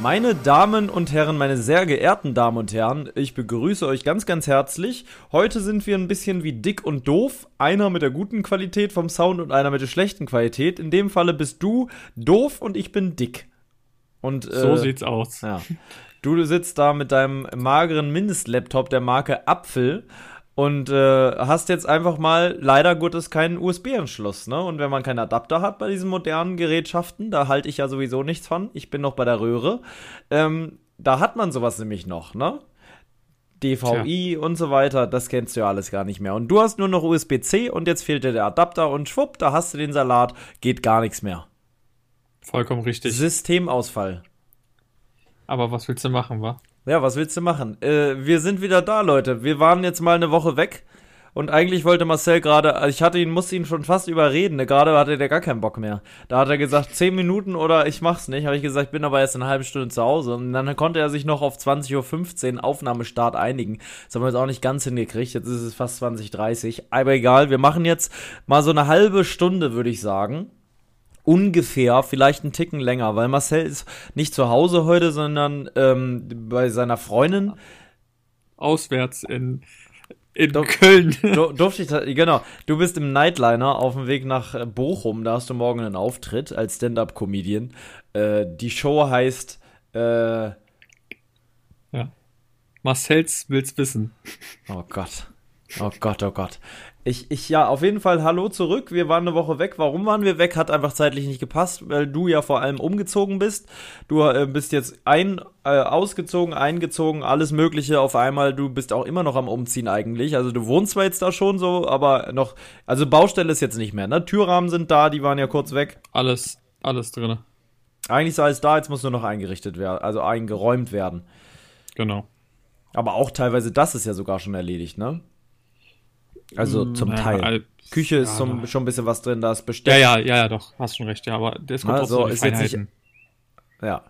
Meine Damen und Herren, meine sehr geehrten Damen und Herren, ich begrüße euch ganz, ganz herzlich. Heute sind wir ein bisschen wie dick und doof. Einer mit der guten Qualität vom Sound und einer mit der schlechten Qualität. In dem Falle bist du doof und ich bin dick. Und, so äh, sieht's aus. Ja. Du sitzt da mit deinem mageren Mindestlaptop der Marke Apfel und äh, hast jetzt einfach mal leider Gottes keinen USB-Anschluss, ne? Und wenn man keinen Adapter hat bei diesen modernen Gerätschaften, da halte ich ja sowieso nichts von. Ich bin noch bei der Röhre. Ähm, da hat man sowas nämlich noch, ne? DVI Tja. und so weiter, das kennst du ja alles gar nicht mehr. Und du hast nur noch USB-C und jetzt fehlt dir der Adapter und schwupp, da hast du den Salat, geht gar nichts mehr. Vollkommen richtig. Systemausfall. Aber was willst du machen, wa? Ja, was willst du machen? Äh, wir sind wieder da, Leute. Wir waren jetzt mal eine Woche weg. Und eigentlich wollte Marcel gerade, also ich hatte ihn, musste ihn schon fast überreden. Ne? Gerade hatte der gar keinen Bock mehr. Da hat er gesagt, 10 Minuten oder ich mach's nicht. Habe ich gesagt, ich bin aber erst eine halbe Stunde zu Hause. Und dann konnte er sich noch auf 20.15 Uhr Aufnahmestart einigen. Das haben wir jetzt auch nicht ganz hingekriegt. Jetzt ist es fast 20.30 Uhr. Aber egal, wir machen jetzt mal so eine halbe Stunde, würde ich sagen ungefähr, vielleicht einen Ticken länger, weil Marcel ist nicht zu Hause heute, sondern ähm, bei seiner Freundin. Auswärts in, in du, Köln. Du, durfte ich, genau. Du bist im Nightliner auf dem Weg nach äh, Bochum. Da hast du morgen einen Auftritt als Stand-Up-Comedian. Äh, die Show heißt. Äh, ja. Marcells will's wissen. Oh Gott. Oh Gott, oh Gott. Ich, ich, ja, auf jeden Fall Hallo zurück. Wir waren eine Woche weg. Warum waren wir weg? Hat einfach zeitlich nicht gepasst, weil du ja vor allem umgezogen bist. Du äh, bist jetzt ein, äh, ausgezogen, eingezogen, alles Mögliche auf einmal. Du bist auch immer noch am Umziehen eigentlich. Also du wohnst zwar jetzt da schon so, aber noch, also Baustelle ist jetzt nicht mehr, ne? Türrahmen sind da, die waren ja kurz weg. Alles, alles drin. Eigentlich ist alles da, jetzt muss nur noch eingerichtet werden, also eingeräumt werden. Genau. Aber auch teilweise das ist ja sogar schon erledigt, ne? Also mm, zum ja, Teil. Küche ist ja, zum, schon ein bisschen was drin, da ist Besteck. Ja, ja, ja, ja, doch, hast schon recht, ja, aber das kommt also, auch so ist jetzt nicht, Ja.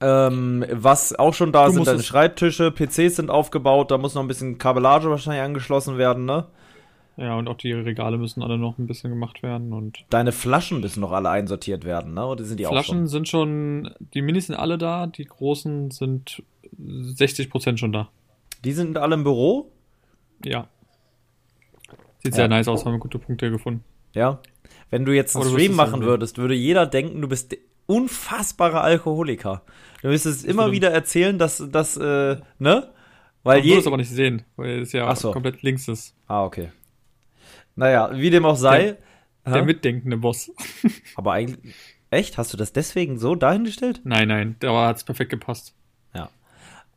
Ähm, was auch schon da du sind, deine Schreibtische, PCs sind aufgebaut, da muss noch ein bisschen Kabellage wahrscheinlich angeschlossen werden, ne? Ja, und auch die Regale müssen alle noch ein bisschen gemacht werden und. Deine Flaschen müssen noch alle einsortiert werden, ne? Oder sind die Flaschen auch schon? sind schon, die Minis sind alle da, die großen sind 60% schon da. Die sind alle im Büro? Ja. Sieht sehr nice aus, haben wir gute Punkte gefunden. Ja. Wenn du jetzt einen Stream machen würdest, würde jeder denken, du bist unfassbarer Alkoholiker. Du müsstest immer wieder erzählen, dass das, äh, ne? Weil Man je es aber nicht sehen, weil es ja so. komplett links ist. Ah, okay. Naja, wie dem auch sei. Der, der mitdenkende Boss. aber eigentlich, echt? Hast du das deswegen so dahingestellt? Nein, nein, da hat es perfekt gepasst. Ja.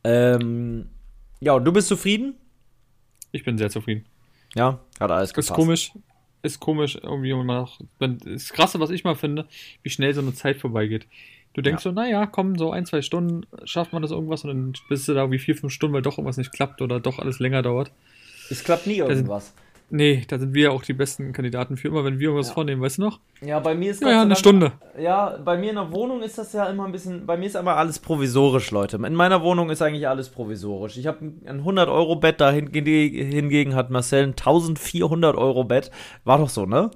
Ähm, ja, und du bist zufrieden? Ich bin sehr zufrieden. Ja, hat alles gepasst. Ist komisch, ist komisch, irgendwie immer noch. Das Krasse, was ich mal finde, wie schnell so eine Zeit vorbeigeht. Du denkst ja. so, naja, komm, so ein, zwei Stunden schafft man das irgendwas und dann bist du da wie vier, fünf Stunden, weil doch irgendwas nicht klappt oder doch alles länger dauert. Es klappt nie irgendwas. Nee, da sind wir ja auch die besten Kandidaten für immer, wenn wir irgendwas ja. vornehmen, weißt du noch? Ja, bei mir ist. Ja, ja eine Stunde. Ja, bei mir in der Wohnung ist das ja immer ein bisschen. Bei mir ist immer alles provisorisch, Leute. In meiner Wohnung ist eigentlich alles provisorisch. Ich habe ein 100-Euro-Bett, da hingegen hat Marcel ein 1400-Euro-Bett. War doch so, ne?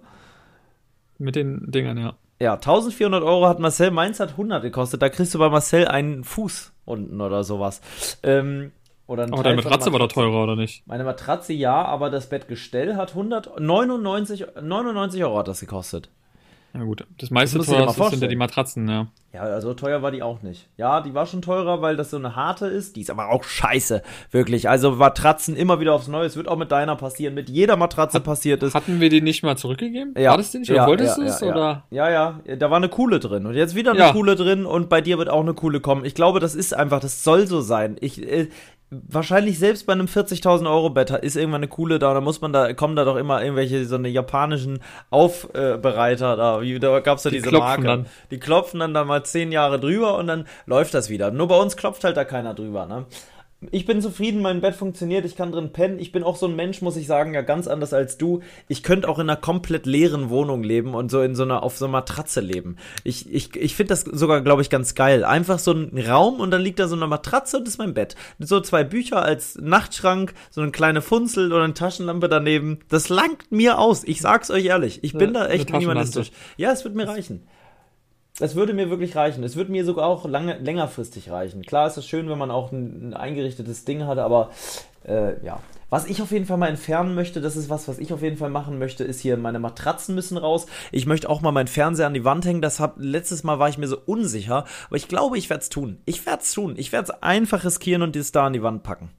Mit den Dingern, ja. Ja, 1400 Euro hat Marcel, meins hat 100 gekostet. Da kriegst du bei Marcel einen Fuß unten oder sowas. Ähm, oder aber deine Matratze war doch teurer, oder nicht? Meine Matratze ja, aber das Bettgestell hat 199 99 Euro hat das gekostet. Ja gut, das meiste das teuer sind ja die Matratzen, ja. Ja, also teuer war die auch nicht. Ja, die war schon teurer, weil das so eine harte ist. Die ist aber auch scheiße, wirklich. Also Matratzen immer wieder aufs Neue. Es wird auch mit deiner passieren, mit jeder Matratze Hat, passiert ist. Hatten wir die nicht mal zurückgegeben? Ja. War das die nicht? Oder ja, wolltest ja, du es? Ja, oder? Ja, ja, da war eine coole drin. Und jetzt wieder eine coole drin und bei dir wird auch eine coole kommen. Ich glaube, das ist einfach, das soll so sein. Ich, äh, wahrscheinlich selbst bei einem 40.000 Euro Bett ist irgendwann eine coole da, da muss man da, kommen da doch immer irgendwelche so eine japanischen Aufbereiter da, wie, da gab's ja Die diese Marke. dann. Die klopfen dann da mal zehn Jahre drüber und dann läuft das wieder. Nur bei uns klopft halt da keiner drüber, ne? Ich bin zufrieden, mein Bett funktioniert, ich kann drin pennen. Ich bin auch so ein Mensch, muss ich sagen, ja ganz anders als du. Ich könnte auch in einer komplett leeren Wohnung leben und so in so einer, auf so einer Matratze leben. Ich, ich, ich finde das sogar, glaube ich, ganz geil. Einfach so ein Raum und dann liegt da so eine Matratze und das ist mein Bett. So zwei Bücher als Nachtschrank, so eine kleine Funzel oder eine Taschenlampe daneben. Das langt mir aus. Ich sag's euch ehrlich. Ich bin Ja, da echt minimalistisch. Ja, es wird mir reichen. Es würde mir wirklich reichen. Es würde mir sogar auch lange, längerfristig reichen. Klar ist es schön, wenn man auch ein, ein eingerichtetes Ding hat, aber äh, ja. Was ich auf jeden Fall mal entfernen möchte, das ist was, was ich auf jeden Fall machen möchte, ist hier, meine Matratzen müssen raus. Ich möchte auch mal meinen Fernseher an die Wand hängen. Das hab, letztes Mal war ich mir so unsicher, aber ich glaube, ich werde es tun. Ich werde es tun. Ich werde es einfach riskieren und das da an die Wand packen.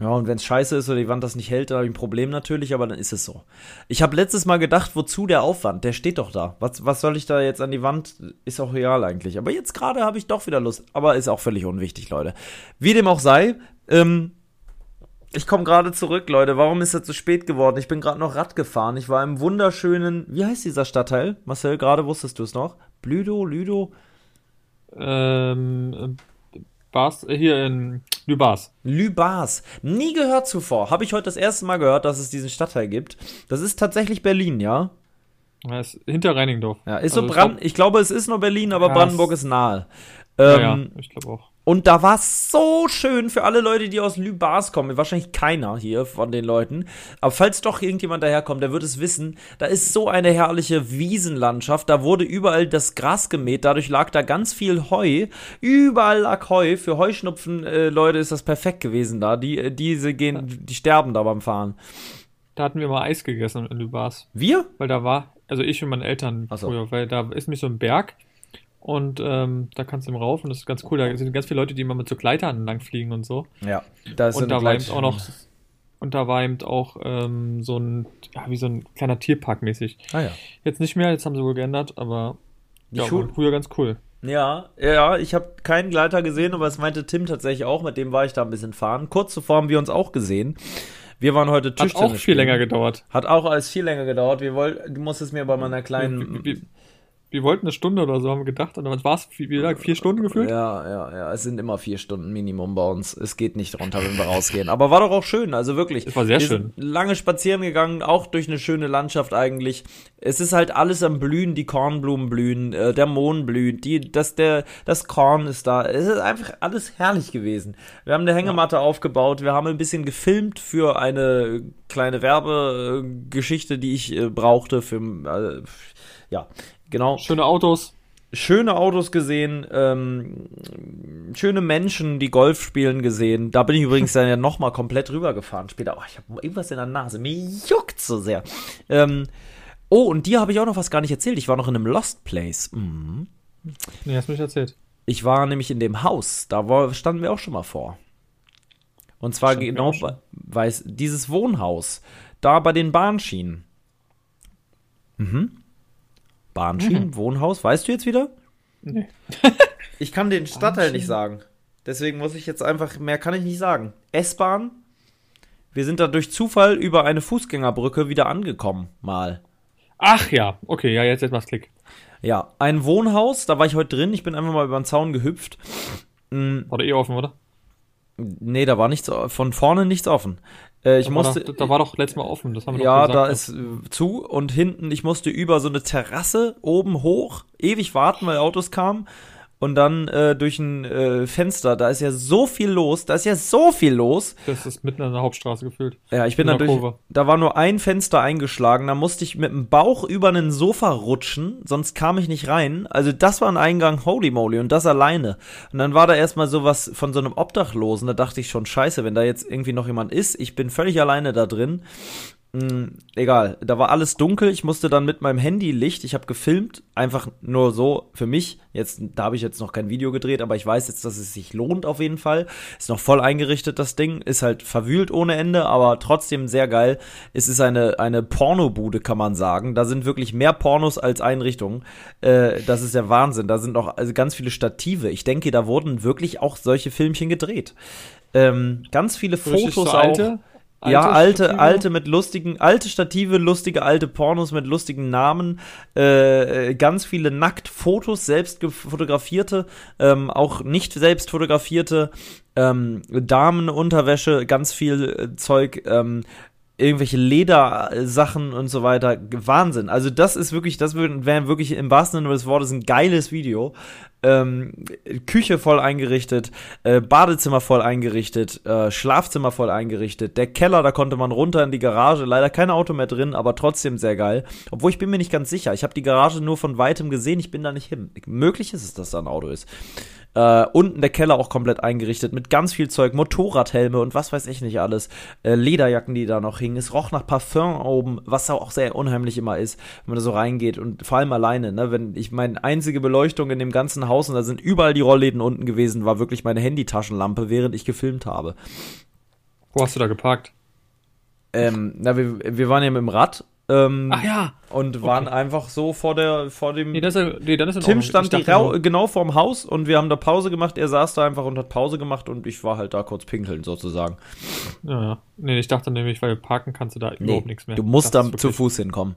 Ja, und wenn es scheiße ist oder die Wand das nicht hält, dann habe ich ein Problem natürlich, aber dann ist es so. Ich habe letztes Mal gedacht, wozu der Aufwand? Der steht doch da. Was, was soll ich da jetzt an die Wand? Ist auch real eigentlich. Aber jetzt gerade habe ich doch wieder Lust. Aber ist auch völlig unwichtig, Leute. Wie dem auch sei, ähm, ich komme gerade zurück, Leute. Warum ist es so spät geworden? Ich bin gerade noch Rad gefahren. Ich war im wunderschönen, wie heißt dieser Stadtteil? Marcel, gerade wusstest du es noch? Blüdo, Lüdo? Ähm, äh, Bars, äh, hier in Lübars. Lübars. Nie gehört zuvor. Habe ich heute das erste Mal gehört, dass es diesen Stadtteil gibt. Das ist tatsächlich Berlin, ja? Das ist hinter Reiningdorf. Ja, ist Also so ich Brand. glaub- Ich glaube, es ist nur Berlin, aber Ja, Brandenburg ist nahe. Ja, Ähm, ja, ich glaube auch. Und da war es so schön für alle Leute, die aus Lübars kommen. Wahrscheinlich keiner hier von den Leuten. Aber falls doch irgendjemand daherkommt, der wird es wissen. Da ist so eine herrliche Wiesenlandschaft. Da wurde überall das Gras gemäht. Dadurch lag da ganz viel Heu. Überall lag Heu. Für Heuschnupfen, äh, Leute, ist das perfekt gewesen da. Die, äh, diese gehen, die sterben da beim Fahren. Da hatten wir mal Eis gegessen in Lübars. Wir? Weil da war, also ich und meine Eltern so. früher, weil da ist nämlich so ein Berg und ähm, da kannst du im rauf und das ist ganz cool. Da sind ganz viele Leute, die immer mit so Gleitern lang fliegen und so. Ja. Da ist so und da war eben auch noch, und da war eben auch ähm, so ein, ja, wie so ein kleiner Tierpark mäßig. Ah ja. Jetzt nicht mehr, jetzt haben sie wohl geändert, aber ja, früher ganz cool. Ja, ja, ich habe keinen Gleiter gesehen, aber es meinte Tim tatsächlich auch, mit dem war ich da ein bisschen fahren. Kurz zuvor haben wir uns auch gesehen. Wir waren heute Hat Tischtennis auch viel länger gedauert. Hat auch alles viel länger gedauert. Wir wollten, du musstest mir bei meiner kleinen. Wir, wir, wir wollten eine Stunde oder so, haben wir gedacht, und dann war es, wie gesagt, vier Stunden gefühlt. Ja, ja, ja. Es sind immer vier Stunden Minimum bei uns. Es geht nicht runter, wenn wir rausgehen. Aber war doch auch schön, also wirklich. Es war sehr wir schön. Lange spazieren gegangen, auch durch eine schöne Landschaft eigentlich. Es ist halt alles am Blühen, die Kornblumen blühen, äh, der Mohn blüht, die, das, der, das Korn ist da. Es ist einfach alles herrlich gewesen. Wir haben eine Hängematte aufgebaut, wir haben ein bisschen gefilmt für eine kleine Werbegeschichte, die ich äh, brauchte für, äh, ja, genau Schöne Autos. schöne Autos gesehen, ähm, schöne Menschen, die Golf spielen gesehen. Da bin ich übrigens dann ja nochmal komplett rübergefahren später. Oh, ich habe irgendwas in der Nase. Mir juckt so sehr. Ähm, oh, und dir habe ich auch noch was gar nicht erzählt. Ich war noch in einem Lost Place. Mhm. Nee, hast du nicht erzählt. Ich war nämlich in dem Haus. Da war, standen wir auch schon mal vor. Und zwar Standen wir genau weiß, dieses Wohnhaus. Da bei den Bahnschienen. Mhm. Bahnschienen, Wohnhaus. Weißt du jetzt wieder? Nee. Ich kann den Stadtteil nicht sagen. Deswegen muss ich jetzt einfach, mehr kann ich nicht sagen. S-Bahn. Wir sind da durch Zufall über eine Fußgängerbrücke wieder angekommen, mal. Ach ja, okay, ja, jetzt, jetzt macht's Klick. Ja, ein Wohnhaus, da war ich heute drin, ich bin einfach mal über den Zaun gehüpft. Mm, War da eh offen, oder? nee, da war nichts, von vorne nichts offen. Äh, ich da musste, War doch, da war doch letztes Mal offen, das haben wir ja, doch da gesagt. ne? ist äh, zu und hinten, ich musste über so eine Terrasse oben hoch, ewig warten, weil Autos kamen und dann äh, durch ein äh, Fenster, da ist ja so viel los, da ist ja so viel los. Das ist mitten an der Hauptstraße gefühlt. Ja, ich bin der durch, Kurve. da war nur ein Fenster eingeschlagen, da musste ich mit dem Bauch über einen Sofa rutschen, sonst kam ich nicht rein. Also das war ein Eingang, holy moly, und das alleine. Und dann war da erstmal sowas von so einem Obdachlosen, da dachte ich schon, scheiße, wenn da jetzt irgendwie noch jemand ist, ich bin völlig alleine da drin. Mh, egal, da war alles dunkel. Ich musste dann mit meinem Handy-Licht, ich habe gefilmt, einfach nur so für mich. Jetzt, da habe ich jetzt noch kein Video gedreht, aber ich weiß jetzt, dass es sich lohnt auf jeden Fall. Ist noch voll eingerichtet, das Ding. Ist halt verwühlt ohne Ende, aber trotzdem sehr geil. Es ist eine, eine Pornobude, kann man sagen. Da sind wirklich mehr Pornos als Einrichtungen. Äh, das ist der Wahnsinn. Da sind noch also ganz viele Stative. Ich denke, da wurden wirklich auch solche Filmchen gedreht. Ähm, ganz viele Fotos so auch. Alte, Ja, alte, Stative? alte mit lustigen, alte Stative, lustige alte Pornos mit lustigen Namen, äh, ganz viele Nacktfotos, selbst fotografierte, ähm, auch nicht selbst fotografierte, ähm, Damenunterwäsche, ganz viel äh, Zeug, ähm, irgendwelche Ledersachen und so weiter. Wahnsinn. Also das ist wirklich, das wäre wirklich im wahrsten Sinne des Wortes ein geiles Video. Ähm, Küche voll eingerichtet, äh, Badezimmer voll eingerichtet, äh, Schlafzimmer voll eingerichtet. Der Keller, da konnte man runter in die Garage. Leider kein Auto mehr drin, aber trotzdem sehr geil. Obwohl ich bin mir nicht ganz sicher. Ich habe die Garage nur von weitem gesehen. Ich bin da nicht hin. Möglich ist es, dass da ein Auto ist. Äh, unten der Keller auch komplett eingerichtet mit ganz viel Zeug, Motorradhelme und was weiß ich nicht alles. Äh, Lederjacken, die da noch hingen. Es roch nach Parfum oben, was auch sehr unheimlich immer ist, wenn man da so reingeht und vor allem alleine, ne, wenn ich meine einzige Beleuchtung in dem ganzen Haus und da sind überall die Rollläden unten gewesen, war wirklich meine Handytaschenlampe, während ich gefilmt habe. Wo hast du da geparkt? Ähm, na, wir, wir waren ja mit dem Rad ähm, Ach ja. und waren einfach so vor der vor dem Nee, das ist, nee dann ist Tim Ordnung. stand nur- genau vorm Haus und wir haben da Pause gemacht. Er saß da einfach und hat Pause gemacht und ich war halt da kurz pinkeln sozusagen. Ja, ja. Nee, ich dachte nämlich, weil parken kannst du da überhaupt nichts mehr. du musst da zu Fuß hinkommen.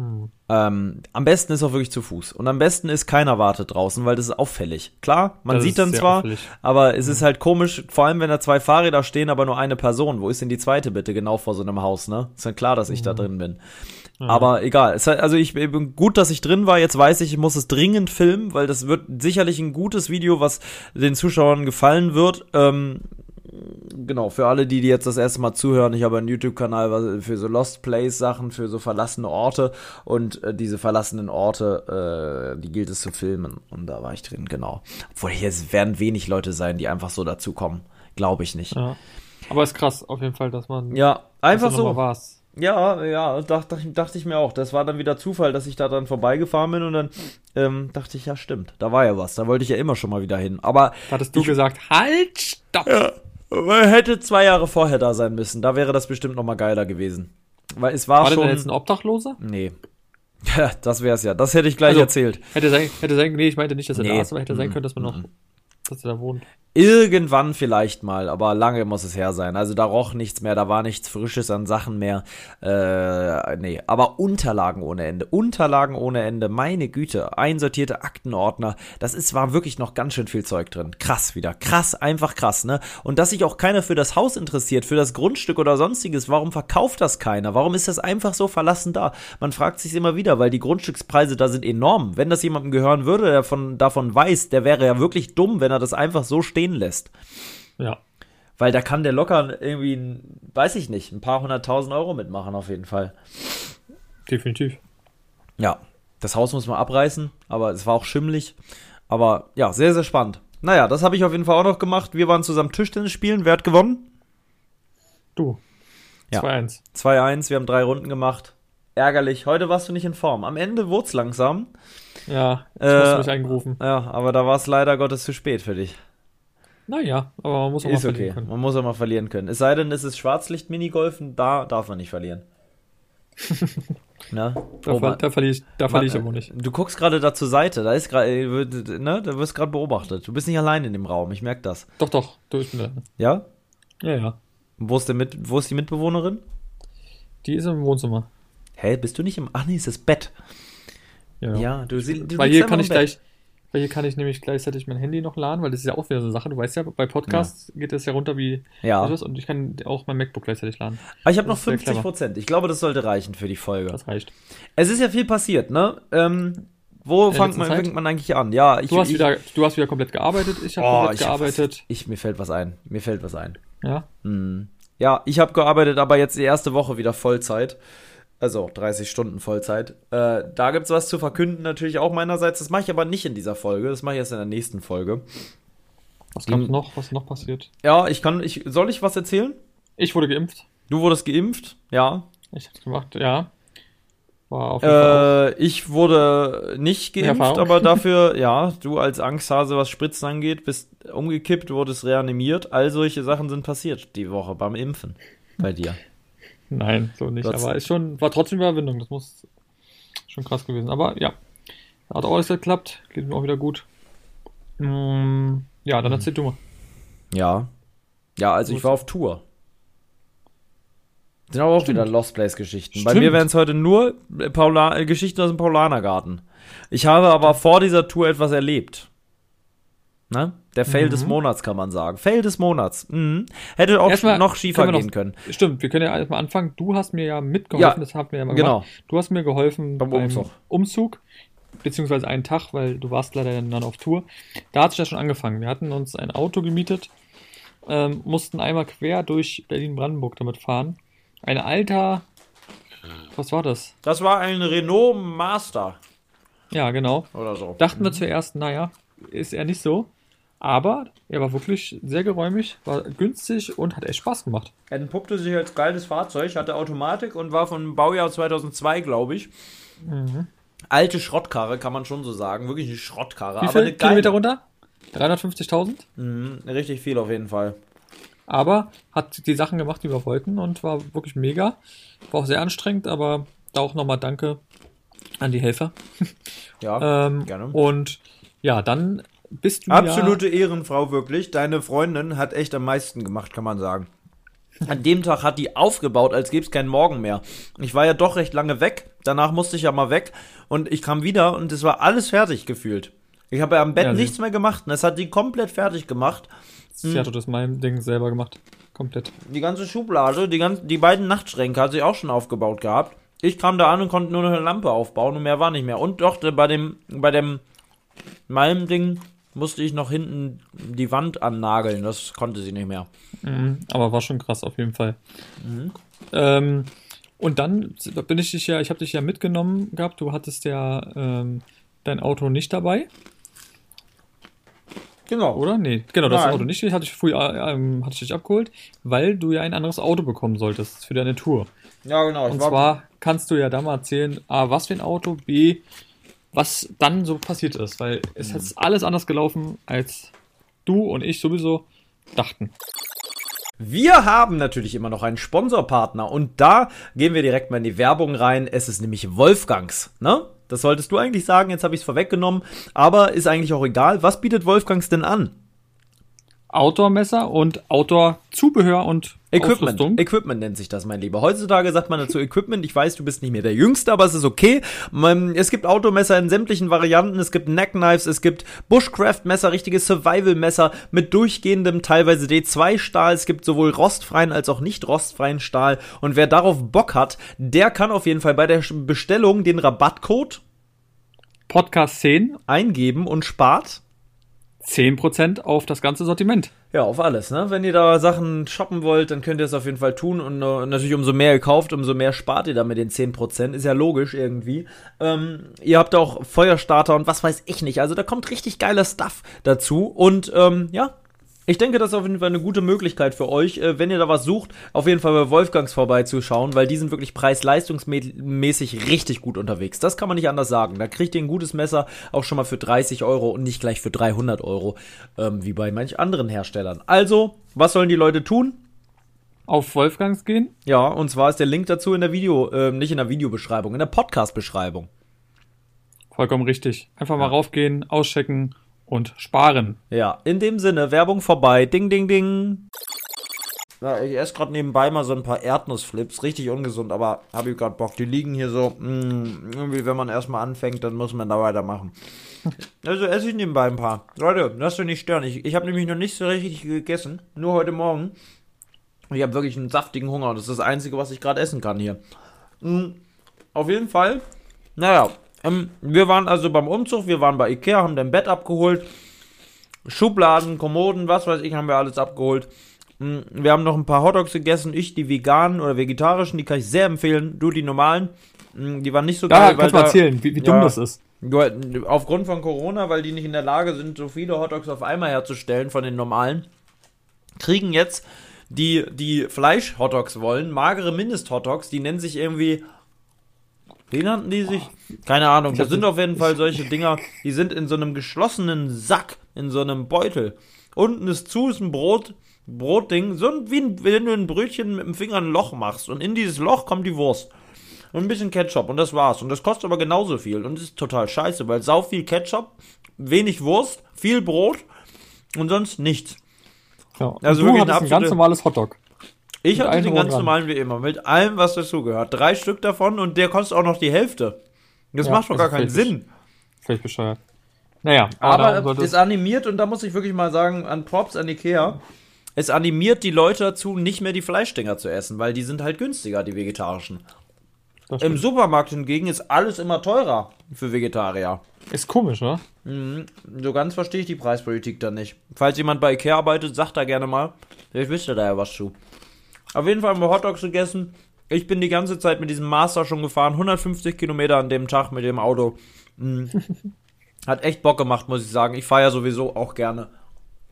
Hm. Ähm, am besten ist auch wirklich zu Fuß. Und am besten ist keiner wartet draußen, weil das ist auffällig. Klar, man Das sieht dann zwar, auffällig. aber es ist halt komisch, vor allem wenn da zwei Fahrräder stehen, aber nur eine Person. Wo ist denn die zweite bitte genau vor so einem Haus, ne? Ist ja klar, dass ich da drin bin. Aber egal. Es also ich bin gut, dass ich drin war. Jetzt weiß ich, ich muss es dringend filmen, weil das wird sicherlich ein gutes Video, was den Zuschauern gefallen wird. Ähm, genau, für alle, die, die jetzt das erste Mal zuhören, ich habe einen YouTube-Kanal für so Lost Place-Sachen, für so verlassene Orte und äh, diese verlassenen Orte, äh, die gilt es zu filmen. Und da war ich drin, genau. Obwohl hier es werden wenig Leute sein, die einfach so dazukommen. Glaube ich nicht. Ja. Aber ist krass, auf jeden Fall, dass man. Ja, einfach so. mal warst. Ja, ja, dachte, dachte ich mir auch. Das war dann wieder Zufall, dass ich da dran vorbeigefahren bin und dann ähm, dachte ich, ja, stimmt, da war ja was. Da wollte ich ja immer schon mal wieder hin. Aber hattest du gesagt, halt, stopp! man hätte zwei Jahre vorher da sein müssen. Da wäre das bestimmt noch mal geiler gewesen. Weil es war, War schon. denn jetzt ein Obdachloser? nee. Ja, das wär's ja. Das hätte ich gleich Also, erzählt. Hätte sein, hätte sein, nee, ich meinte nicht, dass er Nee. da ist, aber hätte sein Mhm. können, dass man noch, Mhm. dass er da wohnt. Irgendwann vielleicht mal, aber lange muss es her sein. Also da roch nichts mehr, da war nichts Frisches an Sachen mehr. Äh, nee, aber Unterlagen ohne Ende. Unterlagen ohne Ende, meine Güte. Einsortierte Aktenordner. Das ist, war wirklich noch ganz schön viel Zeug drin. Krass wieder. Krass, einfach krass, ne? Und dass sich auch keiner für das Haus interessiert, für das Grundstück oder sonstiges. Warum verkauft das keiner? Warum ist das einfach so verlassen da? Man fragt sich immer wieder, weil die Grundstückspreise da sind enorm. Wenn das jemandem gehören würde, der von, davon weiß, der wäre ja wirklich dumm, wenn er das einfach so stehen lässt. Ja. Weil da kann der locker irgendwie, weiß ich nicht, ein paar hunderttausend Euro mitmachen auf jeden Fall. Definitiv. Ja, das Haus muss man abreißen, aber es war auch schimmelig. Aber ja, sehr, sehr spannend. Naja, das habe ich auf jeden Fall auch noch gemacht. Wir waren zusammen Tischtennis spielen. Wer hat gewonnen? Du. Ja. 2-1. 2-1, wir haben drei Runden gemacht. Ärgerlich, heute warst du nicht in Form. Am Ende wurde es langsam. Ja, jetzt Äh, hast mich eingerufen. Ja, aber da war es leider Gottes zu spät für dich. Naja, aber man muss auch Ist mal okay, verlieren können. man muss auch mal verlieren können. Es sei denn, es ist Schwarzlicht-Minigolfen, da darf man nicht verlieren. Na? Da, Oh, ver da verliere ich, da verliere ich aber nicht. Du guckst gerade da zur Seite, da ist gerade, äh, ne, da wirst gerade beobachtet. Du bist nicht allein in dem Raum, ich merke das. Doch, doch, du bin da. Ja? Ja, ja. Wo ist, der mit, wo ist die Mitbewohnerin? Die ist im Wohnzimmer. Hä, bist du nicht im. Ach nee, ist das Bett. Ja. Ja, du, sie- du weil hier kann ich Bett. gleich, weil hier kann ich nämlich gleichzeitig mein Handy noch laden, weil das ist ja auch wieder so eine Sache. Du weißt ja, bei Podcasts geht das ja runter wie Ja. etwas und ich kann auch mein MacBook gleichzeitig laden. Aber ich habe noch Das ist sehr 50 clever. Prozent. Ich glaube, das sollte reichen für die Folge. Das reicht. Es ist ja viel passiert, ne? Ähm, wo fängt man, fängt man eigentlich an? Ja, ich, Du hast ich, wieder, du hast wieder komplett gearbeitet. Ich habe Oh, komplett ich hab was- gearbeitet. Ich, mir fällt was ein. Mir fällt was ein. Ja. Hm. Ja, ich habe gearbeitet, aber jetzt die erste Woche wieder Vollzeit. Also 30 Stunden Vollzeit. Äh, da gibt's was zu verkünden, natürlich auch meinerseits. Das mache ich aber nicht in dieser Folge. Das mache ich erst in der nächsten Folge. Was gab's Hm. noch? Was noch passiert? Ja, ich kann. Ich, soll ich was erzählen? Ich wurde geimpft. Du wurdest geimpft, ja. Ich hab's gemacht, ja. War auf jeden Fall Äh, ich wurde nicht geimpft, aber dafür, ja, du als Angsthase, was Spritzen angeht, bist umgekippt, wurdest reanimiert. All solche Sachen sind passiert die Woche beim Impfen bei dir. Nein, so nicht. Das- aber ist schon, war trotzdem Überwindung. Das muss schon krass gewesen. Aber ja, hat auch alles geklappt. Geht mir auch wieder gut. Mm, ja, dann erzähl du mal. Ja. Ja, also ich war auf Tour. Sind aber auch wieder Lost Place Geschichten. Bei Stimmt. mir wären es heute nur Paula äh, Geschichten aus dem Paulanergarten. Ich habe aber vor dieser Tour etwas erlebt. Ne? Der Fail Mhm. des Monats kann man sagen. Fail des Monats. Mhm. Hätte auch Erstmal noch schiefer können wir gehen können. Stimmt, wir können ja erstmal anfangen. Du hast mir ja mitgeholfen, Ja, das haben wir ja mal genau. gemacht. Du hast mir geholfen Beim Umzug. Umzug, beziehungsweise einen Tag, weil du warst leider dann auf Tour. Da hat es ja schon angefangen. Wir hatten uns ein Auto gemietet, ähm, mussten einmal quer durch Berlin-Brandenburg damit fahren. Ein alter, was war das? Das war ein Renault Master Ja, genau. oder so. Dachten wir zuerst, naja, ist er nicht so. Aber er war wirklich sehr geräumig, war günstig und hat echt Spaß gemacht. Er entpuppte sich als geiles Fahrzeug, hatte Automatik und war von Baujahr 2002, glaube ich. Mhm. Alte Schrottkarre, kann man schon so sagen. Wirklich eine Schrottkarre. Wie aber viel Kilometer geile. runter? 350.000? Mhm, richtig viel auf jeden Fall. Aber hat die Sachen gemacht, die wir wollten und war wirklich mega. War auch sehr anstrengend, aber da auch nochmal Danke an die Helfer. Ja, Ähm, gerne. Und ja, dann bist du Absolute Ehrenfrau, wirklich. Deine Freundin hat echt am meisten gemacht, kann man sagen. An dem Tag hat die aufgebaut, als gäbe es keinen Morgen mehr. Ich war ja doch recht lange weg. Danach musste ich ja mal weg. Und ich kam wieder und es war alles fertig gefühlt. Ich habe ja am Bett Ja, nichts mehr gemacht. Und das hat die komplett fertig gemacht. ja, sie hat das mein Ding selber gemacht. Komplett. Die ganze Schublade, die, ganzen, die beiden Nachtschränke hat sie auch schon aufgebaut gehabt. Ich kam da an und konnte nur noch eine Lampe aufbauen und mehr war nicht mehr. Und doch, bei dem, bei dem Malm-Ding musste ich noch hinten die Wand annageln. Das konnte sie nicht mehr. Mhm, aber war schon krass auf jeden Fall. Ähm, und dann bin ich dich ja, ich habe dich ja mitgenommen gehabt. Du hattest ja ähm, dein Auto nicht dabei, Genau. oder? Nee, genau, das Nein. Auto nicht. Hatte ich früh, äh, ähm, hatte ich dich abgeholt, weil du ja ein anderes Auto bekommen solltest für deine Tour. Ja, genau. Und war, zwar kannst du ja da mal erzählen, A, was für ein Auto, B, was dann so passiert ist, weil es Mhm. ist alles anders gelaufen, als du und ich sowieso dachten. wir haben natürlich immer noch einen Sponsorpartner und da gehen wir direkt mal in die Werbung rein. Es ist nämlich Wolfgangs, ne? Das solltest du eigentlich sagen, jetzt habe ich es vorweggenommen, aber ist eigentlich auch egal. Was bietet Wolfgangs denn an? Outdoor-Messer und Outdoor-Zubehör und Equipment. Ausrüstung. Equipment nennt sich das, mein Lieber. Heutzutage sagt man dazu Equipment. Ich weiß, du bist nicht mehr der Jüngste, aber es ist okay. Man, es gibt Automesser in sämtlichen Varianten. Es gibt Neckknives, es gibt Bushcraft-Messer, richtige Survival-Messer mit durchgehendem, teilweise D2-Stahl. Es gibt sowohl rostfreien als auch nicht rostfreien Stahl. Und wer darauf Bock hat, der kann auf jeden Fall bei der Bestellung den Rabattcode Podcast 10, eingeben und spart 10% auf das ganze Sortiment. Ja, auf alles, ne? Wenn ihr da Sachen shoppen wollt, dann könnt ihr es auf jeden Fall tun. Und äh, natürlich, umso mehr ihr kauft, umso mehr spart ihr da mit den 10%. Ist ja logisch irgendwie. Ähm, ihr habt auch Feuerstarter und was weiß ich nicht. Also da kommt richtig geiler Stuff dazu. Und ähm, ja, ich denke, das ist auf jeden Fall eine gute Möglichkeit für euch, äh, wenn ihr da was sucht, auf jeden Fall bei Wolfgangs vorbeizuschauen, weil die sind wirklich preis-leistungsmäßig richtig gut unterwegs. Das kann man nicht anders sagen. Da kriegt ihr ein gutes Messer auch schon mal für 30 Euro und nicht gleich für 300 Euro, ähm, wie bei manch anderen Herstellern. Also, was sollen die Leute tun? Auf Wolfgangs gehen. Ja, und zwar ist der Link dazu in der Video, ähm, nicht in der Videobeschreibung, in der Podcast-Beschreibung. Vollkommen richtig. Einfach mal raufgehen, auschecken und sparen. Ja, in dem Sinne, Werbung vorbei. Ding, ding, ding. Ja, ich esse gerade nebenbei mal so ein paar Erdnussflips. Richtig ungesund, aber habe ich gerade Bock. Die liegen hier so, mh, irgendwie, wenn man erstmal anfängt, dann muss man da weitermachen. Also esse ich nebenbei ein paar. Leute, lasst euch nicht stören. Ich, ich habe nämlich noch nicht so richtig gegessen. Nur heute Morgen. Ich habe wirklich einen saftigen Hunger und das ist das Einzige, was ich gerade essen kann hier. Mm, Auf jeden Fall. Naja, ähm, wir waren also beim Umzug, wir waren bei Ikea, haben dein Bett abgeholt. Schubladen, Kommoden, was weiß ich, haben wir alles abgeholt. Mm, Wir haben noch ein paar Hotdogs gegessen. Ich die veganen oder vegetarischen, die kann ich sehr empfehlen. Du die normalen, mm, die waren nicht so Ja, geil. kannst du mal erzählen, wie, wie dumm Ja. das ist. Ja, Aufgrund von Corona, weil die nicht in der Lage sind, so viele Hotdogs auf einmal herzustellen von den normalen, kriegen jetzt die, die Fleisch-Hotdogs wollen, magere Mindest-Hotdogs, die nennen sich irgendwie. Wie nannten die sich? Keine Ahnung. Das sind auf jeden Fall solche Dinger, die sind in so einem geschlossenen Sack, in so einem Beutel. Unten ist zu, ist ein Brot, Brotding, so ein- wie ein, wenn du ein Brötchen mit dem Finger ein Loch machst. Und in dieses Loch kommt die Wurst. Und ein bisschen Ketchup und das war's. Und das kostet aber genauso viel. Und das ist total scheiße, weil sau viel Ketchup, wenig Wurst, viel Brot und sonst nichts. Ja. Also Also du wirklich ein ganz normales Hotdog. Ich hatte den ganz normalen wie immer, mit allem, was dazugehört. Drei Stück davon und der kostet auch noch die Hälfte. Das Ja, macht doch ist gar keinen Sinn. Völlig bescheuert. Naja, aber, Aber es animiert, und da muss ich wirklich mal sagen, an Props an Ikea, es animiert die Leute dazu, nicht mehr die Fleischdinger zu essen, weil die sind halt günstiger, die vegetarischen. Im. Supermarkt hingegen ist alles immer teurer für Vegetarier. ist komisch, oder? So ganz verstehe ich die Preispolitik da nicht. Falls jemand bei Ikea arbeitet, sagt da gerne mal. Vielleicht wisst ihr da ja was zu. Auf jeden Fall haben wir Hotdogs gegessen. Ich bin die ganze Zeit mit diesem Master schon gefahren. 150 Kilometer an dem Tag mit dem Auto. Mm. Hat echt Bock gemacht, muss ich sagen. Ich fahre ja sowieso auch gerne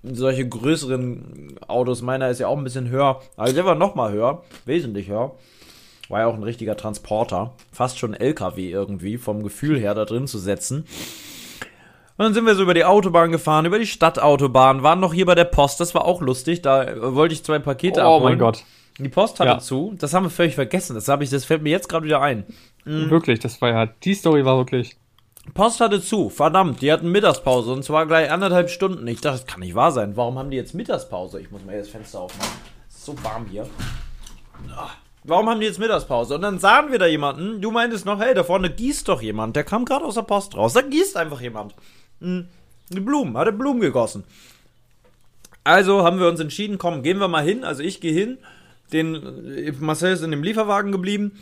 solche größeren Autos. Meiner ist ja auch ein bisschen höher. Aber der war noch mal höher. Wesentlich höher. War ja auch ein richtiger Transporter. Fast schon LKW irgendwie, vom Gefühl her da drin zu setzen. Und dann sind wir so über die Autobahn gefahren, über die Stadtautobahn, waren noch hier bei der Post, das war auch lustig, da äh, wollte ich zwei Pakete Oh abholen. mein Gott. Die Post hatte Ja. zu, das haben wir völlig vergessen, das, ich, das fällt mir jetzt gerade wieder ein. Mhm. Wirklich, das war ja, die Story war wirklich. Post hatte zu, verdammt, die hatten Mittagspause und zwar gleich anderthalb Stunden. Ich dachte, das kann nicht wahr sein, warum haben die jetzt Mittagspause? Ich muss mal hier das Fenster aufmachen, es ist so warm hier. Ah, Warum haben die jetzt Mittagspause? Und dann sahen wir da jemanden, du meintest noch, hey, da vorne gießt doch jemand, der kam gerade aus der Post raus, da gießt einfach jemand. Hm, Die Blumen, hat er Blumen gegossen. Also haben wir uns entschieden, komm, gehen wir mal hin. Also ich gehe hin. Den Marcel ist in dem Lieferwagen geblieben.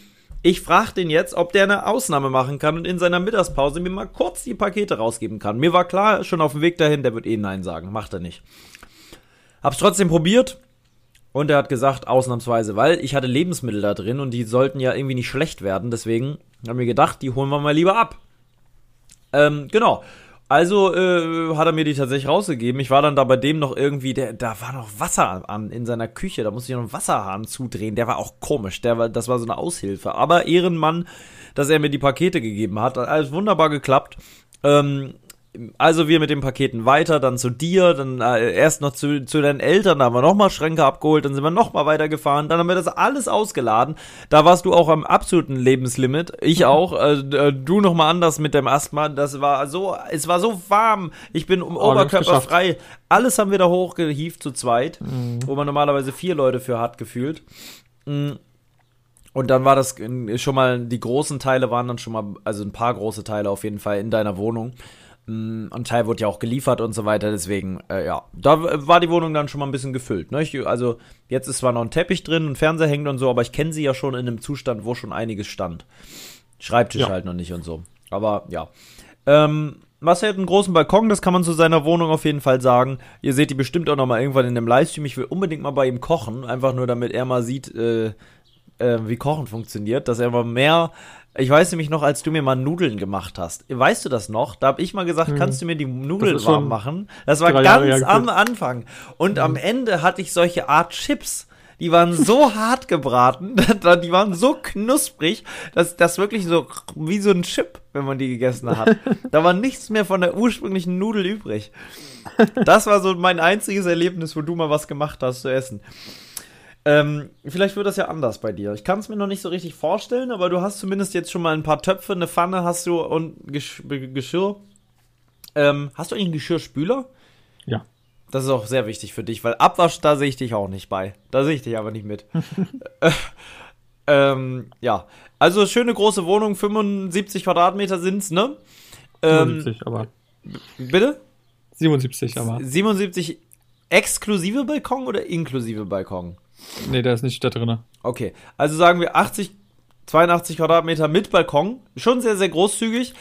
Ich frage den jetzt, ob der eine Ausnahme machen kann und in seiner Mittagspause mir mal kurz die Pakete rausgeben kann. Mir war klar, schon auf dem Weg dahin, der wird eh Nein sagen. Macht er nicht. Hab's trotzdem probiert. Und er hat gesagt, ausnahmsweise, weil ich hatte Lebensmittel da drin und die sollten ja irgendwie nicht schlecht werden. Deswegen haben wir gedacht, die holen wir mal lieber ab. Ähm, genau. Also äh, hat er mir die tatsächlich rausgegeben. Ich war dann da bei dem noch irgendwie, der, da war noch Wasser an in seiner Küche. Da musste ich noch einen Wasserhahn zudrehen. Der war auch komisch. Der war, das war so eine Aushilfe. Aber Ehrenmann, dass er mir die Pakete gegeben hat. Hat alles wunderbar geklappt. Ähm, also wir mit den Paketen weiter, dann zu dir, dann äh, erst noch zu, zu deinen Eltern, da haben wir nochmal Schränke abgeholt, dann sind wir nochmal weitergefahren, dann haben wir das alles ausgeladen. Da warst du auch am absoluten Lebenslimit, ich auch, äh, äh, du nochmal anders mit dem Asthma, das war so, es war so warm, ich bin um Oh, wir haben's oberkörperfrei, alles haben wir da hochgehievt zu zweit, wo man normalerweise vier Leute für hat gefühlt. Mm. Und dann war das schon mal, die großen Teile waren dann schon mal, also ein paar große Teile auf jeden Fall in deiner Wohnung. Und ein Teil wurde ja auch geliefert und so weiter, deswegen, äh, ja, da war die Wohnung dann schon mal ein bisschen gefüllt. Ne? Ich, also, jetzt ist zwar noch ein Teppich drin, ein Fernseher hängt und so, aber ich kenne sie ja schon in einem Zustand, wo schon einiges stand. Schreibtisch Ja. halt noch nicht und so. Aber ja. Ähm, Marcel hat einen großen Balkon, das kann man zu seiner Wohnung auf jeden Fall sagen. Ihr seht die bestimmt auch noch mal irgendwann in dem Livestream. Ich will unbedingt mal bei ihm kochen, einfach nur damit er mal sieht, äh, äh, wie Kochen funktioniert, dass er mal mehr. Ich weiß nämlich noch, als du mir mal Nudeln gemacht hast. Weißt du das noch? Da habe ich mal gesagt, kannst du mir die Nudeln Mhm. warm machen? Das war ganz am. Anfang. Und am Ende hatte ich solche Art Chips. Die waren so hart gebraten, die waren so knusprig, dass das wirklich so wie so ein Chip, wenn man die gegessen hat. Da war nichts mehr von der ursprünglichen Nudel übrig. Das war so mein einziges Erlebnis, wo du mal was gemacht hast zu essen. Ähm, vielleicht wird das ja anders bei dir. Ich kann es mir noch nicht so richtig vorstellen, aber du hast zumindest jetzt schon mal ein paar Töpfe, eine Pfanne hast du und Gesch Geschirr. Ähm, hast du eigentlich einen Geschirrspüler? Ja. Das ist auch sehr wichtig für dich, weil Abwasch, da sehe ich dich auch nicht bei. Da sehe ich dich aber nicht mit. Äh, ähm, ja. Also schöne große Wohnung, 75 Quadratmeter sind's, ne? Ähm, 77, aber. bitte? 77, aber. 77 exklusive Balkon oder inklusive Balkon? Nee, der ist nicht da drin. Okay, also sagen wir 80, 82 Quadratmeter mit Balkon. Schon sehr, sehr großzügig.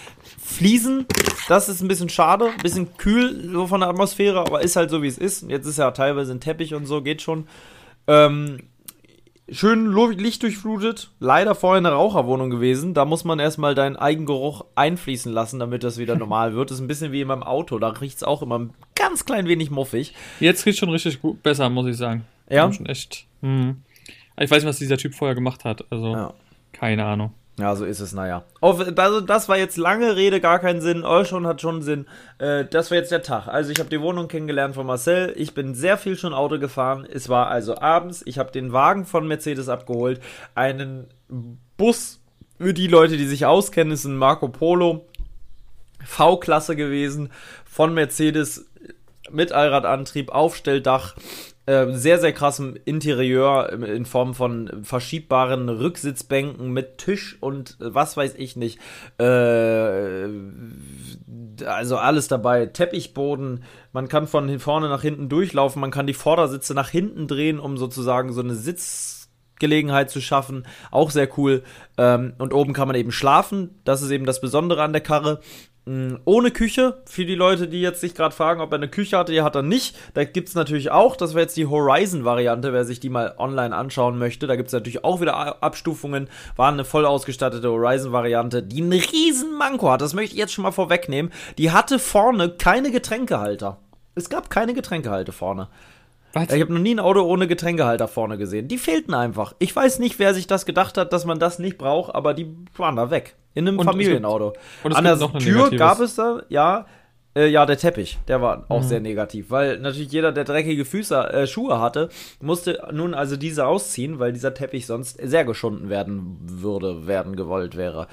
Fliesen, das ist ein bisschen schade. Ein bisschen kühl so von der Atmosphäre, aber ist halt so, wie es ist. Jetzt ist ja teilweise ein Teppich und so, geht schon. Ähm, schön lu- lichtdurchflutet. Leider vorher eine Raucherwohnung gewesen. Da muss man erstmal deinen Eigengeruch einfließen lassen, damit das wieder normal wird. Das ist ein bisschen wie in meinem Auto. Da riecht es auch immer ein ganz klein wenig muffig. Jetzt riecht schon richtig gut, besser, muss ich sagen. Ja. Schon echt. Hm. Ich weiß nicht, was dieser Typ vorher gemacht hat. Also, ja. keine Ahnung. Ja, so ist es, naja. Also, das war jetzt lange Rede, gar keinen Sinn. Euschon hat schon Sinn. Äh, das war jetzt der Tag. Also, ich habe die Wohnung kennengelernt von Marcel. Ich bin sehr viel schon Auto gefahren. Es war also abends. Ich habe den Wagen von Mercedes abgeholt. Einen Bus für die Leute, die sich auskennen, ist ein Marco Polo. V-Klasse gewesen. Von Mercedes mit Allradantrieb, Aufstelldach, äh, sehr, sehr krassem Interieur in Form von verschiebbaren Rücksitzbänken mit Tisch und was weiß ich nicht. Äh, also alles dabei. Teppichboden, man kann von vorne nach hinten durchlaufen, man kann die Vordersitze nach hinten drehen, um sozusagen so eine Sitzgelegenheit zu schaffen. Auch sehr cool. Ähm, und oben kann man eben schlafen. Das ist eben das Besondere an der Karre. Mm, ohne Küche, für die Leute, die jetzt sich gerade fragen, ob er eine Küche hatte, die hat er nicht. Da gibt es natürlich auch, das wäre jetzt die Horizon-Variante, wer sich die mal online anschauen möchte. Da gibt es natürlich auch wieder Abstufungen. War eine voll ausgestattete Horizon-Variante, die einen riesen Manko hat. Das möchte ich jetzt schon mal vorwegnehmen. Die hatte vorne keine Getränkehalter. Es gab keine Getränkehalter vorne. Was? Ich habe noch nie ein Auto ohne Getränkehalter vorne gesehen. Die fehlten einfach. Ich weiß nicht, wer sich das gedacht hat, dass man das nicht braucht, aber die waren da weg. In einem und Familienauto. Gibt, An der Tür gab es da, ja, äh, ja, der Teppich, der war auch mhm. sehr negativ, weil natürlich jeder, der dreckige Füße, äh, Schuhe hatte, musste nun also diese ausziehen, weil dieser Teppich sonst sehr geschunden werden würde, werden gewollt wäre.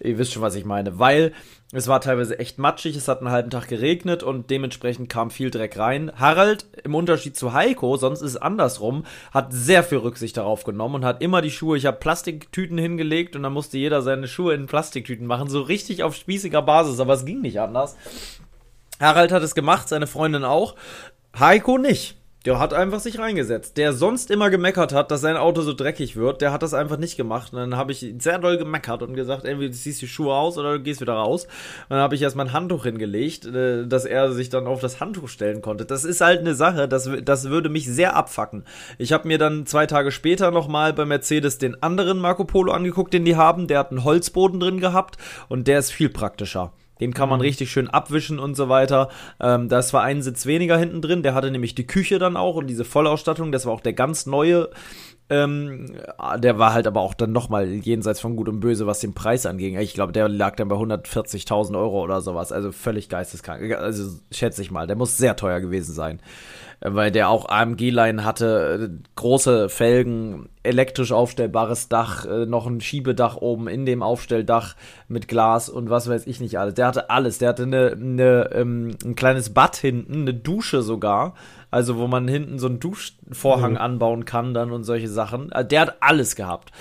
Ihr wisst schon, was ich meine, weil es war teilweise echt matschig, es hat einen halben Tag geregnet und dementsprechend kam viel Dreck rein. Harald, im Unterschied zu Heiko, sonst ist es andersrum, hat sehr viel Rücksicht darauf genommen und hat immer die Schuhe, ich habe Plastiktüten hingelegt und dann musste jeder seine Schuhe in Plastiktüten machen, so richtig auf spießiger Basis, aber es ging nicht anders. Harald hat es gemacht, seine Freundin auch. Heiko nicht. Der hat einfach sich reingesetzt. Der sonst immer gemeckert hat, dass sein Auto so dreckig wird, der hat das einfach nicht gemacht. Und dann habe ich sehr doll gemeckert und gesagt, entweder du ziehst die Schuhe aus oder du gehst wieder raus. Und dann habe ich erstmal ein Handtuch hingelegt, äh, dass er sich dann auf das Handtuch stellen konnte. Das ist halt eine Sache, das, das würde mich sehr abfacken. Ich habe mir dann zwei Tage später nochmal bei Mercedes den anderen Marco Polo angeguckt, den die haben. Der hat einen Holzboden drin gehabt und der ist viel praktischer. Den kann man mhm. richtig schön abwischen und so weiter. Ähm, das war ein Sitz weniger hinten drin. Der hatte nämlich die Küche dann auch und diese Vollausstattung. Das war auch der ganz neue. Ähm, der war halt aber auch dann nochmal jenseits von Gut und Böse, was den Preis anging. Ich glaube, der lag dann bei 140.000 Euro oder sowas. Also völlig geisteskrank. Also schätze ich mal. Der muss sehr teuer gewesen sein weil der auch AMG-Line hatte, äh, große Felgen, elektrisch aufstellbares Dach, äh, noch ein Schiebedach oben in dem Aufstelldach mit Glas und was weiß ich nicht alles. Der hatte alles. Der hatte eine, eine, ähm, ein kleines Bad hinten, eine Dusche sogar. Also wo man hinten so einen Duschvorhang mhm. anbauen kann dann und solche Sachen. Äh, der hat alles gehabt.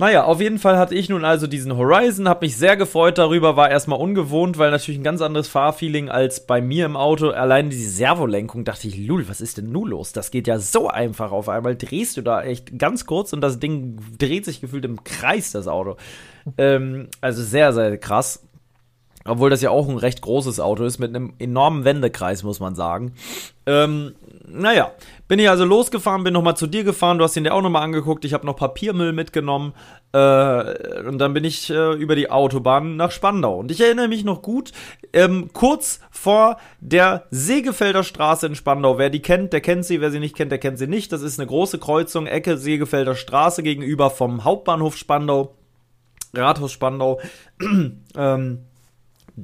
Naja, auf jeden Fall hatte ich nun also diesen Horizon, habe mich sehr gefreut darüber, war erstmal ungewohnt, weil natürlich ein ganz anderes Fahrfeeling als bei mir im Auto. Allein die Servolenkung dachte ich, Lul, was ist denn nun los? Das geht ja so einfach auf einmal. Drehst du da echt ganz kurz und das Ding dreht sich gefühlt im Kreis, das Auto. Ähm, also sehr, sehr krass. Obwohl das ja auch ein recht großes Auto ist, mit einem enormen Wendekreis, muss man sagen. Ähm, naja, bin ich also losgefahren, bin nochmal zu dir gefahren, du hast ihn dir auch nochmal angeguckt, ich habe noch Papiermüll mitgenommen äh, und dann bin ich äh, über die Autobahn nach Spandau. Und ich erinnere mich noch gut, ähm, kurz vor der Segefelder Straße in Spandau, wer die kennt, der kennt sie, wer sie nicht kennt, der kennt sie nicht. Das ist eine große Kreuzung, Ecke Segefelder Straße gegenüber vom Hauptbahnhof Spandau, Rathaus Spandau. ähm,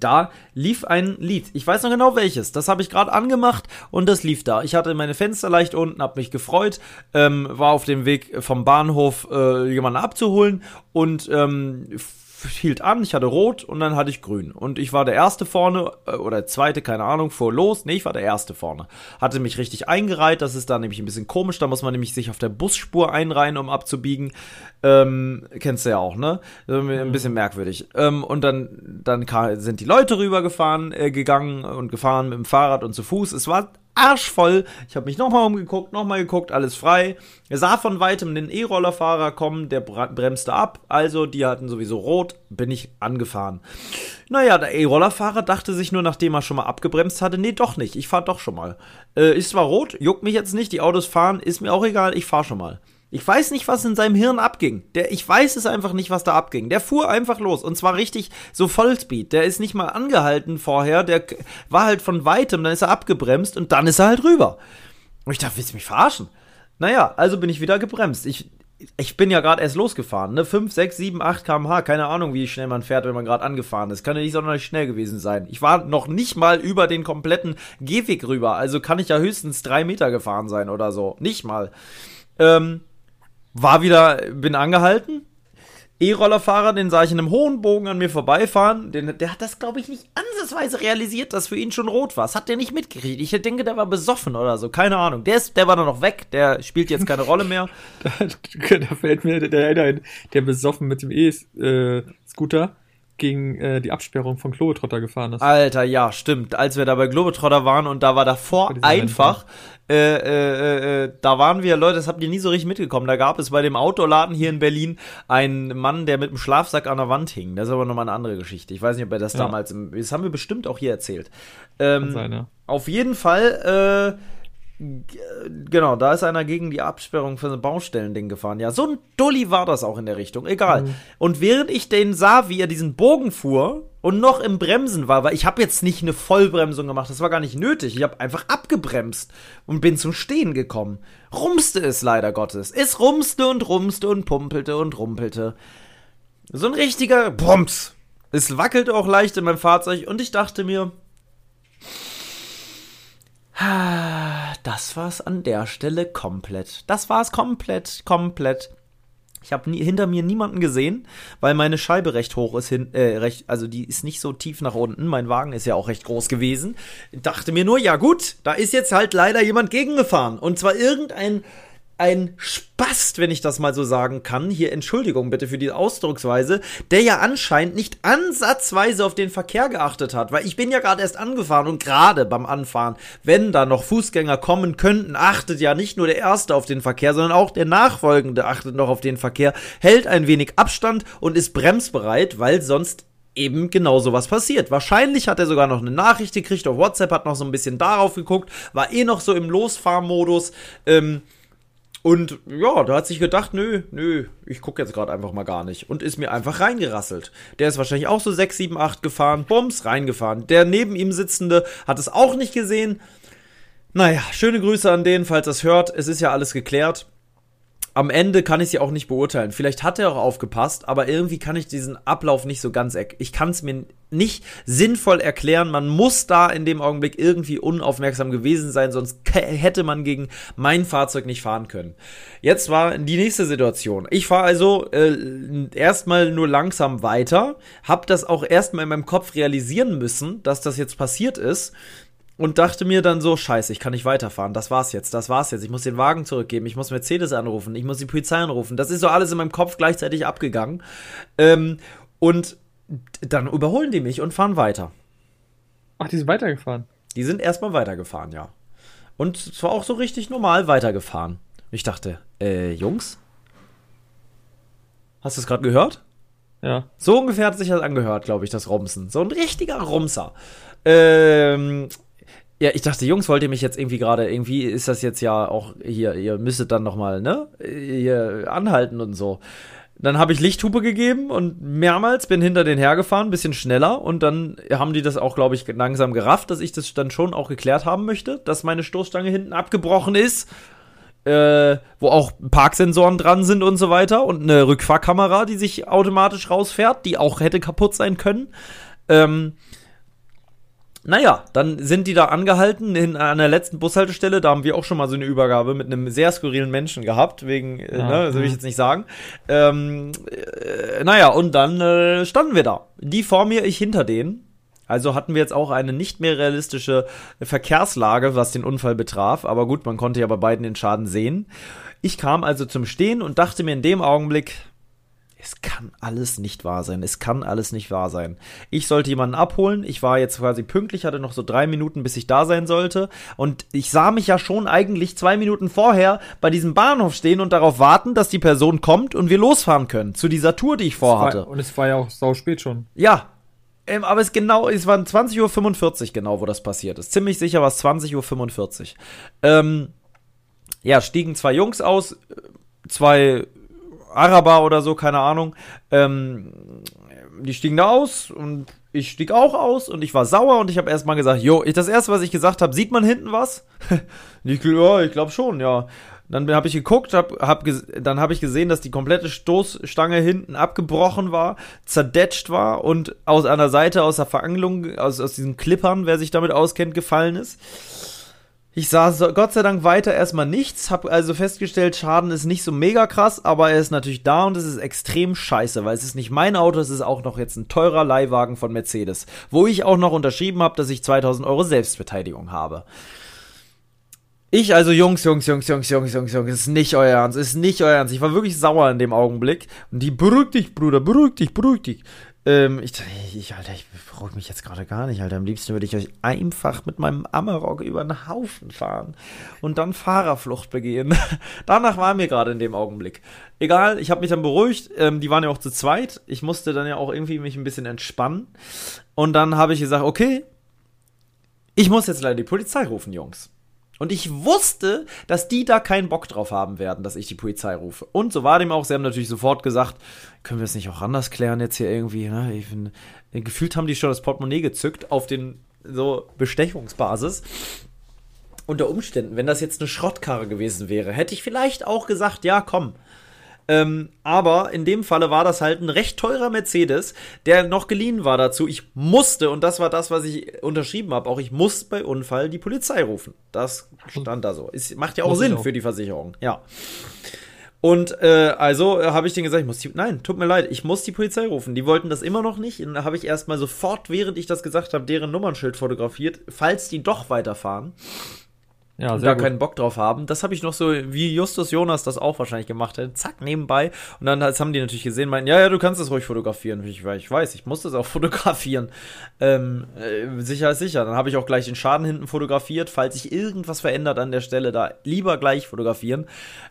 da lief ein Lied. Ich weiß noch genau welches. Das habe ich gerade angemacht und das lief da. Ich hatte meine Fenster leicht unten, habe mich gefreut, ähm, war auf dem Weg vom Bahnhof äh, jemanden abzuholen und ähm, hielt an, ich hatte rot und dann hatte ich grün. Und ich war der Erste vorne, äh, oder zweite, keine Ahnung, fuhr los. Nee, ich war der Erste vorne. Hatte mich richtig eingereiht, das ist da nämlich ein bisschen komisch, da muss man nämlich sich auf der Busspur einreihen, um abzubiegen. Ähm, kennst du ja auch, ne? Ein bisschen merkwürdig. Ähm, und dann, dann sind die Leute rübergefahren, äh, gegangen und gefahren mit dem Fahrrad und zu Fuß. Es war arschvoll. Ich habe mich nochmal umgeguckt, nochmal geguckt, alles frei. Er sah von weitem den E-Rollerfahrer kommen, der bremste ab. Also, die hatten sowieso rot, bin ich angefahren. Naja, der E-Rollerfahrer dachte sich nur, nachdem er schon mal abgebremst hatte, nee, doch nicht, ich fahr doch schon mal. Äh, ist zwar rot, juckt mich jetzt nicht, die Autos fahren, ist mir auch egal, ich fahr schon mal. Ich weiß nicht, was in seinem Hirn abging. Der, ich weiß es einfach nicht, was da abging. Der fuhr einfach los und zwar richtig so Vollspeed. Der ist nicht mal angehalten vorher. Der war halt von weitem, dann ist er abgebremst und dann ist er halt rüber. Und ich dachte, willst du mich verarschen? Naja, also bin ich wieder gebremst. Ich, ich bin ja gerade erst losgefahren, ne? 5, 6, 7, 8 km/h. Keine Ahnung, wie schnell man fährt, wenn man gerade angefahren ist. Kann ja nicht sonderlich schnell gewesen sein. Ich war noch nicht mal über den kompletten Gehweg rüber. Also kann ich ja höchstens drei Meter gefahren sein oder so. Nicht mal. Ähm, war wieder, bin angehalten, E-Rollerfahrer, den sah ich in einem hohen Bogen an mir vorbeifahren. Den, der hat das, glaube ich, nicht ansatzweise realisiert, dass für ihn schon rot war. Das hat der nicht mitgekriegt. Ich denke, der war besoffen oder so. Keine Ahnung. Der, ist, der war dann noch weg. Der spielt jetzt keine Rolle mehr. da, da fällt mir der, der, der besoffen mit dem E-Scooter gegen äh, die Absperrung von Globetrotter gefahren ist. Alter, ja, stimmt. Als wir da bei Globetrotter waren und da war davor einfach, äh, äh, äh, da waren wir, Leute, das habt ihr nie so richtig mitgekommen. Da gab es bei dem Outdoor-Laden hier in Berlin einen Mann, der mit einem Schlafsack an der Wand hing. Das ist aber nochmal eine andere Geschichte. Ich weiß nicht, ob er das ja. damals, im, das haben wir bestimmt auch hier erzählt. Ähm, sein, ja. Auf jeden Fall, äh, Genau, da ist einer gegen die Absperrung für ein Baustellending gefahren. Ja, so ein Dulli war das auch in der Richtung. Egal. Mhm. Und während ich den sah, wie er diesen Bogen fuhr und noch im Bremsen war, weil ich habe jetzt nicht eine Vollbremsung gemacht, das war gar nicht nötig. Ich habe einfach abgebremst und bin zum Stehen gekommen. Rumste es leider Gottes. Es rumste und rumste und pumpelte und rumpelte. So ein richtiger Bums. Es wackelte auch leicht in meinem Fahrzeug und ich dachte mir, das war's an der Stelle komplett. Das war's komplett, komplett. Ich habe hinter mir niemanden gesehen, weil meine Scheibe recht hoch ist hin, äh, recht, also die ist nicht so tief nach unten. Mein Wagen ist ja auch recht groß gewesen. Dachte mir nur, ja gut, da ist jetzt halt leider jemand gegengefahren und zwar irgendein ein Spast, wenn ich das mal so sagen kann, hier Entschuldigung bitte für die Ausdrucksweise, der ja anscheinend nicht ansatzweise auf den Verkehr geachtet hat, weil ich bin ja gerade erst angefahren und gerade beim Anfahren, wenn da noch Fußgänger kommen könnten, achtet ja nicht nur der Erste auf den Verkehr, sondern auch der Nachfolgende achtet noch auf den Verkehr, hält ein wenig Abstand und ist bremsbereit, weil sonst eben genau sowas passiert. Wahrscheinlich hat er sogar noch eine Nachricht gekriegt auf WhatsApp, hat noch so ein bisschen darauf geguckt, war eh noch so im Losfahrmodus, ähm, und ja, da hat sich gedacht, nö, nö, ich gucke jetzt gerade einfach mal gar nicht. Und ist mir einfach reingerasselt. Der ist wahrscheinlich auch so 6, 7, 8 gefahren, bums, reingefahren. Der neben ihm sitzende hat es auch nicht gesehen. Naja, schöne Grüße an den, falls das hört. Es ist ja alles geklärt am Ende kann ich sie auch nicht beurteilen. Vielleicht hat er auch aufgepasst, aber irgendwie kann ich diesen Ablauf nicht so ganz. Ich kann es mir nicht sinnvoll erklären. Man muss da in dem Augenblick irgendwie unaufmerksam gewesen sein, sonst hätte man gegen mein Fahrzeug nicht fahren können. Jetzt war die nächste Situation. Ich fahre also äh, erstmal nur langsam weiter, habe das auch erstmal in meinem Kopf realisieren müssen, dass das jetzt passiert ist und dachte mir dann so, scheiße, ich kann nicht weiterfahren, das war's jetzt, das war's jetzt, ich muss den Wagen zurückgeben, ich muss Mercedes anrufen, ich muss die Polizei anrufen. Das ist so alles in meinem Kopf gleichzeitig abgegangen. Ähm, und dann überholen die mich und fahren weiter. Ach, die sind weitergefahren? Die sind erstmal weitergefahren, ja. Und zwar auch so richtig normal weitergefahren. Ich dachte, äh, Jungs? Hast du es gerade gehört? Ja. So ungefähr hat sich das angehört, glaube ich, das Rumsen. So ein richtiger Rumser. Ähm, ja, ich dachte, Jungs, wollt ihr mich jetzt irgendwie gerade, irgendwie ist das jetzt ja auch hier, ihr müsstet dann nochmal, ne, hier anhalten und so. Dann habe ich Lichthupe gegeben und mehrmals bin hinter den hergefahren, bisschen schneller und dann haben die das auch, glaube ich, langsam gerafft, dass ich das dann schon auch geklärt haben möchte, dass meine Stoßstange hinten abgebrochen ist, äh, wo auch Parksensoren dran sind und so weiter und eine Rückfahrkamera, die sich automatisch rausfährt, die auch hätte kaputt sein können. Ähm, naja, dann sind die da angehalten in, an der letzten Bushaltestelle. Da haben wir auch schon mal so eine Übergabe mit einem sehr skurrilen Menschen gehabt, wegen, äh, ja, ne, das will ich jetzt nicht sagen. Ähm, äh, naja, und dann äh, standen wir da. Die vor mir, ich hinter denen. Also hatten wir jetzt auch eine nicht mehr realistische Verkehrslage, was den Unfall betraf. Aber gut, man konnte ja bei beiden den Schaden sehen. Ich kam also zum Stehen und dachte mir in dem Augenblick, es kann alles nicht wahr sein. Es kann alles nicht wahr sein. Ich sollte jemanden abholen. Ich war jetzt quasi pünktlich, hatte noch so drei Minuten, bis ich da sein sollte. Und ich sah mich ja schon eigentlich zwei Minuten vorher bei diesem Bahnhof stehen und darauf warten, dass die Person kommt und wir losfahren können. Zu dieser Tour, die ich vorhatte. Und es war ja auch sau spät schon. Ja. Ähm, aber es genau, es waren 20.45 Uhr genau, wo das passiert ist. Ziemlich sicher war es 20.45 Uhr. Ähm, ja, stiegen zwei Jungs aus, zwei Araber oder so, keine Ahnung. Ähm, die stiegen da aus und ich stieg auch aus und ich war sauer und ich habe erstmal gesagt, jo, das erste, was ich gesagt habe, sieht man hinten was? ich, ja, ich glaube schon, ja. Dann habe ich geguckt, hab, hab dann habe ich gesehen, dass die komplette Stoßstange hinten abgebrochen war, zerdetscht war und aus einer Seite aus der Verangelung, aus, aus diesen Klippern, wer sich damit auskennt, gefallen ist. Ich sah Gott sei Dank weiter erstmal nichts, habe also festgestellt, Schaden ist nicht so mega krass, aber er ist natürlich da und es ist extrem scheiße, weil es ist nicht mein Auto, es ist auch noch jetzt ein teurer Leihwagen von Mercedes, wo ich auch noch unterschrieben habe, dass ich 2000 Euro Selbstbeteiligung habe. Ich also, Jungs, Jungs, Jungs, Jungs, Jungs, Jungs, Jungs, ist nicht euer Ernst, ist nicht euer Ernst. Ich war wirklich sauer in dem Augenblick. Und die, beruhig dich, Bruder, beruhig dich, beruhig dich. Ähm, ich, ich, Alter, ich beruhige mich jetzt gerade gar nicht, Alter. Am liebsten würde ich euch einfach mit meinem Amarok über den Haufen fahren und dann Fahrerflucht begehen. Danach war mir gerade in dem Augenblick. Egal, ich habe mich dann beruhigt. Ähm, die waren ja auch zu zweit. Ich musste dann ja auch irgendwie mich ein bisschen entspannen. Und dann habe ich gesagt, okay, ich muss jetzt leider die Polizei rufen, Jungs. Und ich wusste, dass die da keinen Bock drauf haben werden, dass ich die Polizei rufe. Und so war dem auch. Sie haben natürlich sofort gesagt, können wir es nicht auch anders klären jetzt hier irgendwie. Ne? Find, gefühlt haben die schon das Portemonnaie gezückt auf den so Bestechungsbasis. Unter Umständen, wenn das jetzt eine Schrottkarre gewesen wäre, hätte ich vielleicht auch gesagt, ja, komm, ähm, aber in dem Falle war das halt ein recht teurer Mercedes, der noch geliehen war dazu. Ich musste, und das war das, was ich unterschrieben habe, auch ich muss bei Unfall die Polizei rufen. Das stand da so. Es macht ja auch muss Sinn auch. für die Versicherung. Ja. Und äh, also äh, habe ich denen gesagt, ich muss die, nein, tut mir leid, ich muss die Polizei rufen. Die wollten das immer noch nicht. Und da habe ich erstmal sofort, während ich das gesagt habe, deren Nummernschild fotografiert, falls die doch weiterfahren ja, da gut. keinen Bock drauf haben. Das habe ich noch so, wie Justus Jonas das auch wahrscheinlich gemacht hätte, zack, nebenbei. Und dann das haben die natürlich gesehen, meinten, ja, ja, du kannst das ruhig fotografieren. Ich, ich weiß, ich muss das auch fotografieren. Ähm, äh, sicher ist sicher. Dann habe ich auch gleich den Schaden hinten fotografiert. Falls sich irgendwas verändert an der Stelle, da lieber gleich fotografieren.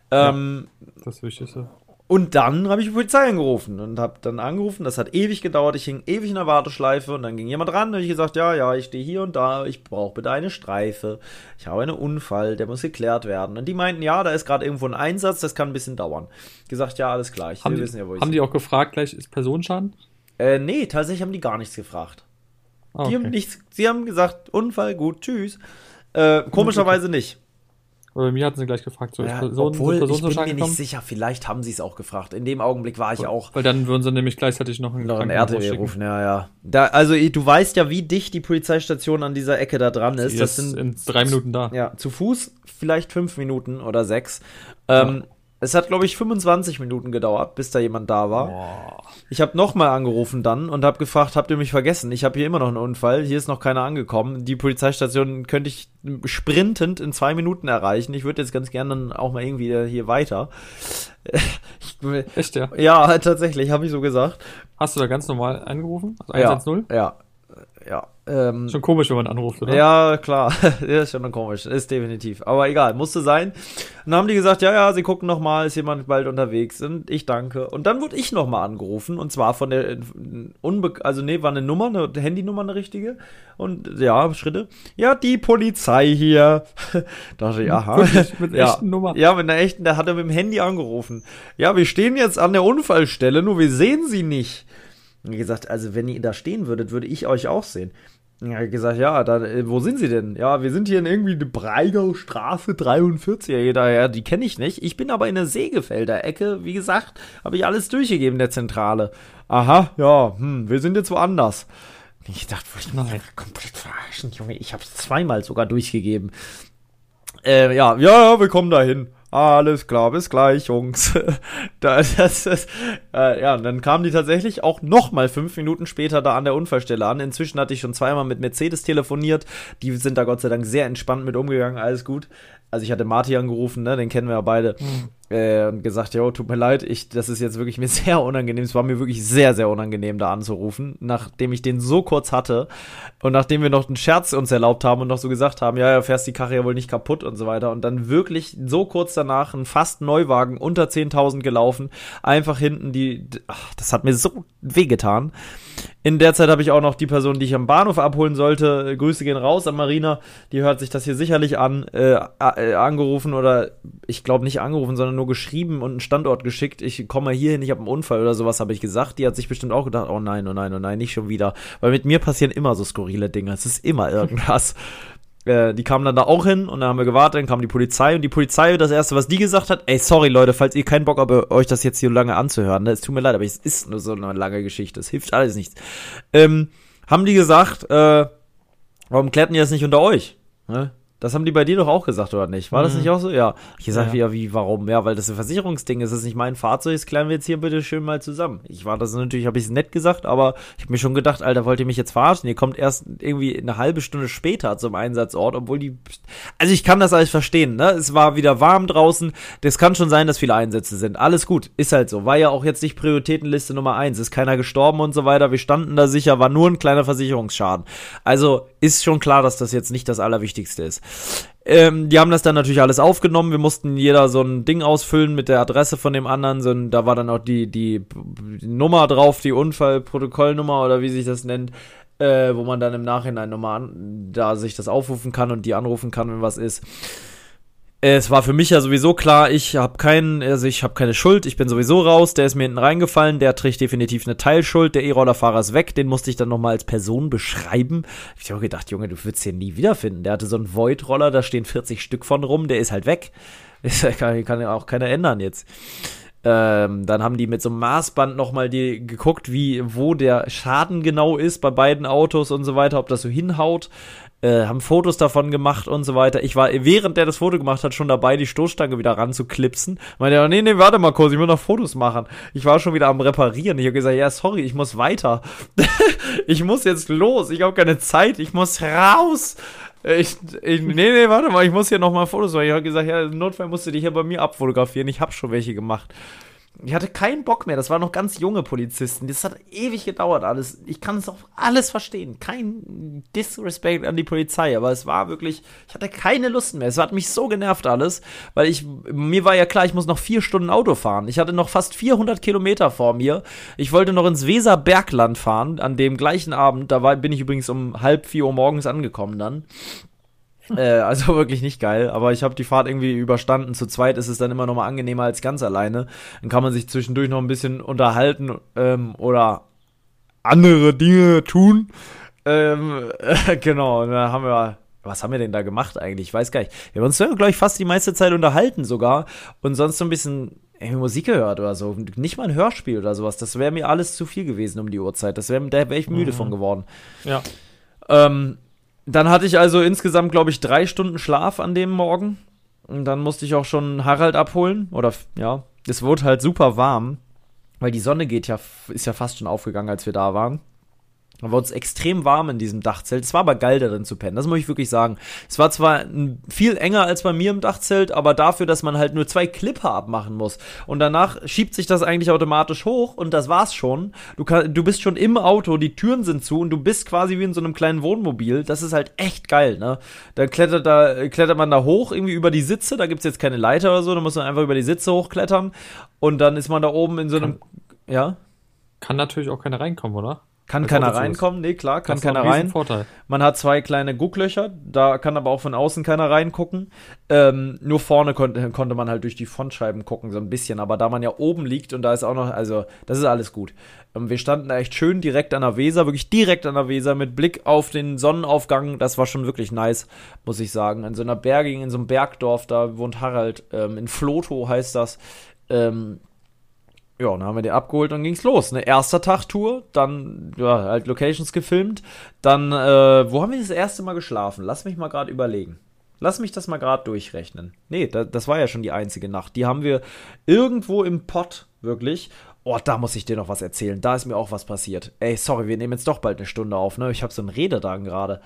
Ähm, ja, das Wichtigste. Und dann habe ich die Polizei angerufen und habe dann angerufen. Das hat ewig gedauert. Ich hing ewig in der Warteschleife und dann ging jemand ran und ich gesagt, ja, ja, ich stehe hier und da. Ich brauche bitte eine Streife. Ich habe einen Unfall, der muss geklärt werden. Und die meinten, ja, da ist gerade irgendwo ein Einsatz, das kann ein bisschen dauern. Gesagt, ja, alles klar. haben, die, ja, haben die auch gefragt, gleich ist Personenschaden? Äh, nee, tatsächlich haben die gar nichts gefragt. Ah, okay. Die haben nichts, sie haben gesagt, Unfall, gut, tschüss. Äh, komischerweise nicht. Aber bei mir hatten sie gleich gefragt, so ja, Person, obwohl, Person ich bin mir nicht sicher, vielleicht haben sie es auch gefragt. In dem Augenblick war ich auch. Weil dann würden sie nämlich gleichzeitig noch einen, noch einen RTW rufen, ja, ja. Da, also du weißt ja, wie dicht die Polizeistation an dieser Ecke da dran ist. Sie das ist sind in drei Minuten da. Ja, zu Fuß vielleicht fünf Minuten oder sechs. Ähm, es hat, glaube ich, 25 Minuten gedauert, bis da jemand da war. Boah. Ich habe nochmal angerufen dann und habe gefragt, habt ihr mich vergessen? Ich habe hier immer noch einen Unfall, hier ist noch keiner angekommen. Die Polizeistation könnte ich sprintend in zwei Minuten erreichen. Ich würde jetzt ganz gerne dann auch mal irgendwie hier weiter. Echt, ja? Ja, tatsächlich, habe ich so gesagt. Hast du da ganz normal angerufen? Also 110? Ja, ja ja. Ähm, schon komisch, wenn man anruft, oder? Ja, klar. ist schon komisch. Ist definitiv. Aber egal, musste sein. Und dann haben die gesagt, ja, ja, sie gucken nochmal, ist jemand bald unterwegs. Und ich danke. Und dann wurde ich nochmal angerufen. Und zwar von der, Unbe also nee, war eine Nummer, eine Handynummer, eine richtige. Und ja, Schritte. Ja, die Polizei hier. dachte ich, aha. Wirklich, mit ja. echten Nummer. Ja, mit einer echten, der hat er mit dem Handy angerufen. Ja, wir stehen jetzt an der Unfallstelle, nur wir sehen sie nicht. Und gesagt, also wenn ihr da stehen würdet, würde ich euch auch sehen. Er hat gesagt, ja, da, äh, wo sind Sie denn? Ja, wir sind hier in irgendwie eine Breigau Straße 43. Ja, ja die kenne ich nicht. Ich bin aber in der Segefelder Ecke. Wie gesagt, habe ich alles durchgegeben der Zentrale. Aha, ja, hm, wir sind jetzt woanders. Ich dachte, wollte ich mal komplett verarschen, Junge. Ich habe es zweimal sogar durchgegeben. Äh, ja, ja, wir kommen dahin. Alles klar, bis gleich, Jungs. das, das, das, äh, ja, und dann kamen die tatsächlich auch noch mal fünf Minuten später da an der Unfallstelle an. Inzwischen hatte ich schon zweimal mit Mercedes telefoniert. Die sind da Gott sei Dank sehr entspannt mit umgegangen, alles gut also ich hatte Marty angerufen, ne, den kennen wir ja beide, mhm. Äh, und gesagt, jo, tut mir leid, ich, das ist jetzt wirklich mir sehr unangenehm. Es war mir wirklich sehr, sehr unangenehm, da anzurufen, nachdem ich den so kurz hatte und nachdem wir noch einen Scherz uns erlaubt haben und noch so gesagt haben, ja, ja, fährst die Karre ja wohl nicht kaputt und so weiter. Und dann wirklich so kurz danach ein fast Neuwagen unter 10.000 gelaufen, einfach hinten die, ach, das hat mir so wehgetan. In der Zeit habe ich auch noch die Person, die ich am Bahnhof abholen sollte. Grüße gehen raus an Marina. Die hört sich das hier sicherlich an. Äh, äh, angerufen oder ich glaube nicht angerufen, sondern nur geschrieben und einen Standort geschickt. Ich komme hier hin, ich habe einen Unfall oder sowas, habe ich gesagt. Die hat sich bestimmt auch gedacht, oh nein, oh nein, oh nein, nicht schon wieder. Weil mit mir passieren immer so skurrile Dinge. Es ist immer irgendwas. Äh, die kamen dann da auch hin und dann haben wir gewartet, dann kam die Polizei und die Polizei, das erste, was die gesagt hat, ey, sorry Leute, falls ihr keinen Bock habt, euch das jetzt hier lange anzuhören, ne? es tut mir leid, aber es ist nur so eine lange Geschichte, es hilft alles nichts. Ähm, haben die gesagt, äh, warum kletten die das nicht unter euch? Ne? Das haben die bei dir doch auch gesagt, oder nicht? War das mhm. nicht auch so? Ja. Ich sag ja. wie, warum? Ja, weil das ein Versicherungsding ist. Das ist nicht mein Fahrzeug, das klären wir jetzt hier bitte schön mal zusammen. Ich war das natürlich, habe ich es nett gesagt, aber ich habe mir schon gedacht, Alter, wollt ihr mich jetzt verarschen? Ihr kommt erst irgendwie eine halbe Stunde später zum Einsatzort, obwohl die. Also ich kann das alles verstehen, ne? Es war wieder warm draußen. Das kann schon sein, dass viele Einsätze sind. Alles gut. Ist halt so. War ja auch jetzt nicht Prioritätenliste Nummer eins. Ist keiner gestorben und so weiter. Wir standen da sicher, war nur ein kleiner Versicherungsschaden. Also ist schon klar, dass das jetzt nicht das Allerwichtigste ist. Ähm, die haben das dann natürlich alles aufgenommen. Wir mussten jeder so ein Ding ausfüllen mit der Adresse von dem anderen. So, da war dann auch die, die, die Nummer drauf, die Unfallprotokollnummer oder wie sich das nennt, äh, wo man dann im Nachhinein nochmal da sich das aufrufen kann und die anrufen kann, wenn was ist es war für mich ja sowieso klar, ich habe keinen, also ich habe keine Schuld, ich bin sowieso raus, der ist mir hinten reingefallen, der trägt definitiv eine Teilschuld, der E-Rollerfahrer ist weg, den musste ich dann nochmal als Person beschreiben. Ich habe gedacht, Junge, du würdest den nie wiederfinden. Der hatte so einen Void-Roller, da stehen 40 Stück von rum, der ist halt weg. Das kann, kann ja auch keiner ändern jetzt. Ähm, dann haben die mit so einem Maßband nochmal die geguckt, wie, wo der Schaden genau ist bei beiden Autos und so weiter, ob das so hinhaut äh, haben Fotos davon gemacht und so weiter. Ich war, während der das Foto gemacht hat, schon dabei, die Stoßstange wieder ranzuklipsen. Meinte nee, nee, warte mal kurz, ich will noch Fotos machen. Ich war schon wieder am Reparieren. Ich habe gesagt, ja, sorry, ich muss weiter. ich muss jetzt los, ich habe keine Zeit, ich muss raus. Ich, ich, nee, nee, warte mal, ich muss hier nochmal Fotos machen. Ich habe gesagt, ja, im Notfall musst du dich hier bei mir abfotografieren. Ich habe schon welche gemacht. Ich hatte keinen Bock mehr. Das waren noch ganz junge Polizisten. Das hat ewig gedauert alles. Ich kann es auch alles verstehen. Kein Disrespect an die Polizei, aber es war wirklich, ich hatte keine Lust mehr. Es hat mich so genervt alles, weil ich, mir war ja klar, ich muss noch vier Stunden Auto fahren. Ich hatte noch fast 400 Kilometer vor mir. Ich wollte noch ins Weserbergland fahren an dem gleichen Abend. Da war, bin ich übrigens um halb vier Uhr morgens angekommen dann. Äh, also wirklich nicht geil, aber ich habe die Fahrt irgendwie überstanden. Zu zweit ist es dann immer noch mal angenehmer als ganz alleine. Dann kann man sich zwischendurch noch ein bisschen unterhalten ähm, oder andere Dinge tun. Ähm, äh, genau, da haben wir was haben wir denn da gemacht eigentlich? Ich weiß gar nicht. Wir haben uns, glaube ich, fast die meiste Zeit unterhalten sogar und sonst so ein bisschen Musik gehört oder so. Nicht mal ein Hörspiel oder sowas. Das wäre mir alles zu viel gewesen um die Uhrzeit. Das wär, da wäre ich müde mhm. von geworden. Ja. Ähm, dann hatte ich also insgesamt, glaube ich, drei Stunden Schlaf an dem Morgen. Und dann musste ich auch schon Harald abholen. Oder ja, es wurde halt super warm, weil die Sonne geht ja, ist ja fast schon aufgegangen, als wir da waren. Da war uns extrem warm in diesem Dachzelt. Es war aber geil, darin zu pennen. Das muss ich wirklich sagen. Es war zwar viel enger als bei mir im Dachzelt, aber dafür, dass man halt nur zwei Clipper abmachen muss. Und danach schiebt sich das eigentlich automatisch hoch und das war's schon. Du, kann, du bist schon im Auto, die Türen sind zu und du bist quasi wie in so einem kleinen Wohnmobil. Das ist halt echt geil, ne? Da klettert, da, klettert man da hoch, irgendwie über die Sitze. Da gibt's jetzt keine Leiter oder so. Da muss man einfach über die Sitze hochklettern. Und dann ist man da oben in so einem. Kann, ja? Kann natürlich auch keiner reinkommen, oder? Kann keiner reinkommen? Nee, klar, kann keiner rein. Vorteil. Man hat zwei kleine Gucklöcher, da kann aber auch von außen keiner reingucken. Ähm, nur vorne konnte, konnte man halt durch die Frontscheiben gucken, so ein bisschen. Aber da man ja oben liegt und da ist auch noch, also, das ist alles gut. Ähm, wir standen da echt schön direkt an der Weser, wirklich direkt an der Weser mit Blick auf den Sonnenaufgang. Das war schon wirklich nice, muss ich sagen. In so einer Berging, in so einem Bergdorf, da wohnt Harald, ähm, in Floto heißt das. Ähm, ja, dann haben wir den abgeholt und ging's los. Ne, erster Tag Tour, dann ja, halt Locations gefilmt, dann äh, wo haben wir das erste Mal geschlafen? Lass mich mal gerade überlegen. Lass mich das mal gerade durchrechnen. Nee, da, das war ja schon die einzige Nacht. Die haben wir irgendwo im Pott, wirklich. Oh, da muss ich dir noch was erzählen. Da ist mir auch was passiert. Ey, sorry, wir nehmen jetzt doch bald eine Stunde auf, ne? Ich habe so einen Rededrang gerade.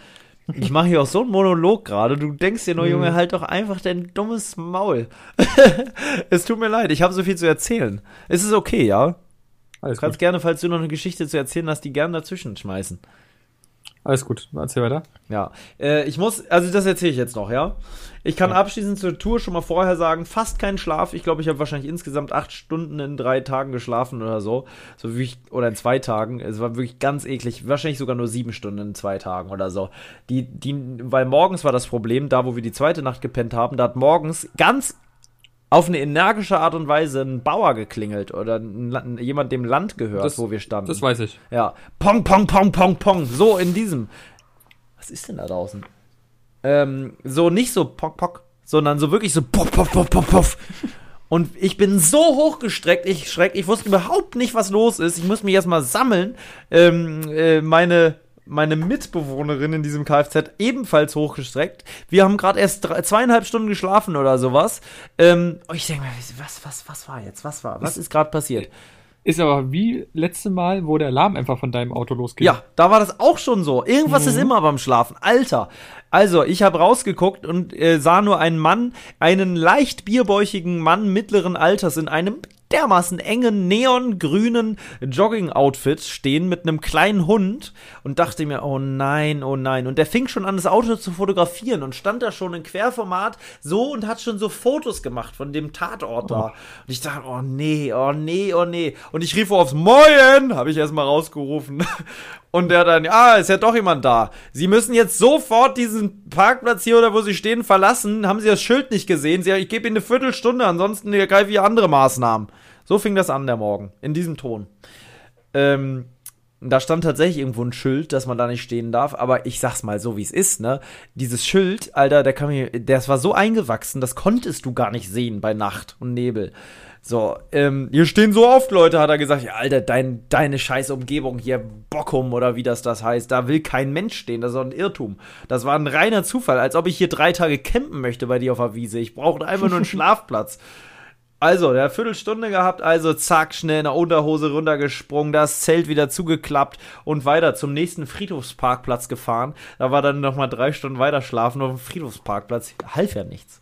Ich mache hier auch so einen Monolog gerade. Du denkst dir nur, mhm. Junge, halt doch einfach dein dummes Maul. es tut mir leid, ich habe so viel zu erzählen. Es ist okay, ja? Alles du kannst gut. gerne, falls du noch eine Geschichte zu erzählen hast, die gerne dazwischen schmeißen. Alles gut, erzähl weiter. Ja, äh, ich muss, also das erzähle ich jetzt noch, ja. Ich kann ja. abschließend zur Tour schon mal vorher sagen, fast keinen Schlaf. Ich glaube, ich habe wahrscheinlich insgesamt acht Stunden in drei Tagen geschlafen oder so. So wie ich, oder in zwei Tagen. Es war wirklich ganz eklig. Wahrscheinlich sogar nur sieben Stunden in zwei Tagen oder so. Die, die, weil morgens war das Problem, da wo wir die zweite Nacht gepennt haben, da hat morgens ganz auf eine energische Art und Weise ein Bauer geklingelt oder ein, jemand dem Land gehört, das, wo wir standen. Das weiß ich. Ja. Pong, pong, pong, pong, pong. So in diesem. Was ist denn da draußen? Ähm, so nicht so pock, pock, sondern so wirklich so poff, poff, poff, poff, poff. Und ich bin so hochgestreckt, ich schreck, ich wusste überhaupt nicht, was los ist. Ich muss mich erstmal sammeln. Ähm, äh, meine, meine Mitbewohnerin in diesem Kfz ebenfalls hochgestreckt. Wir haben gerade erst drei, zweieinhalb Stunden geschlafen oder sowas. Ähm, und ich denke mir, was, was, was war jetzt? Was war? Was ist gerade passiert? Ist aber wie letzte Mal, wo der Alarm einfach von deinem Auto losging. Ja, da war das auch schon so. Irgendwas mhm. ist immer beim Schlafen. Alter. Also, ich habe rausgeguckt und äh, sah nur einen Mann, einen leicht bierbäuchigen Mann mittleren Alters in einem dermaßen engen neongrünen Jogging-Outfit stehen mit einem kleinen Hund und dachte mir, oh nein, oh nein. Und der fing schon an, das Auto zu fotografieren und stand da schon in Querformat so und hat schon so Fotos gemacht von dem Tatort da. Oh. Und ich dachte, oh nee, oh nee, oh nee. Und ich rief aufs Moin, habe ich erstmal rausgerufen. Und der dann, ah, ist ja doch jemand da. Sie müssen jetzt sofort diesen Parkplatz hier oder wo Sie stehen verlassen. Haben Sie das Schild nicht gesehen? Sie, ich gebe Ihnen eine Viertelstunde, ansonsten ergreife ich andere Maßnahmen. So fing das an, der Morgen. In diesem Ton. Ähm, da stand tatsächlich irgendwo ein Schild, dass man da nicht stehen darf, aber ich sag's mal so, wie es ist, ne? Dieses Schild, Alter, der kam mir, das war so eingewachsen, das konntest du gar nicht sehen bei Nacht und Nebel. So, ähm, hier stehen so oft Leute, hat er gesagt. Ja, Alter, dein, deine scheiß Umgebung hier, Bockum oder wie das das heißt, da will kein Mensch stehen, das ist doch ein Irrtum. Das war ein reiner Zufall, als ob ich hier drei Tage campen möchte bei dir auf der Wiese. Ich brauchte einfach nur einen Schlafplatz. Also, der Viertelstunde gehabt, also zack, schnell in der Unterhose runtergesprungen, das Zelt wieder zugeklappt und weiter zum nächsten Friedhofsparkplatz gefahren. Da war dann nochmal drei Stunden weiter schlafen auf dem Friedhofsparkplatz. Half ja nichts.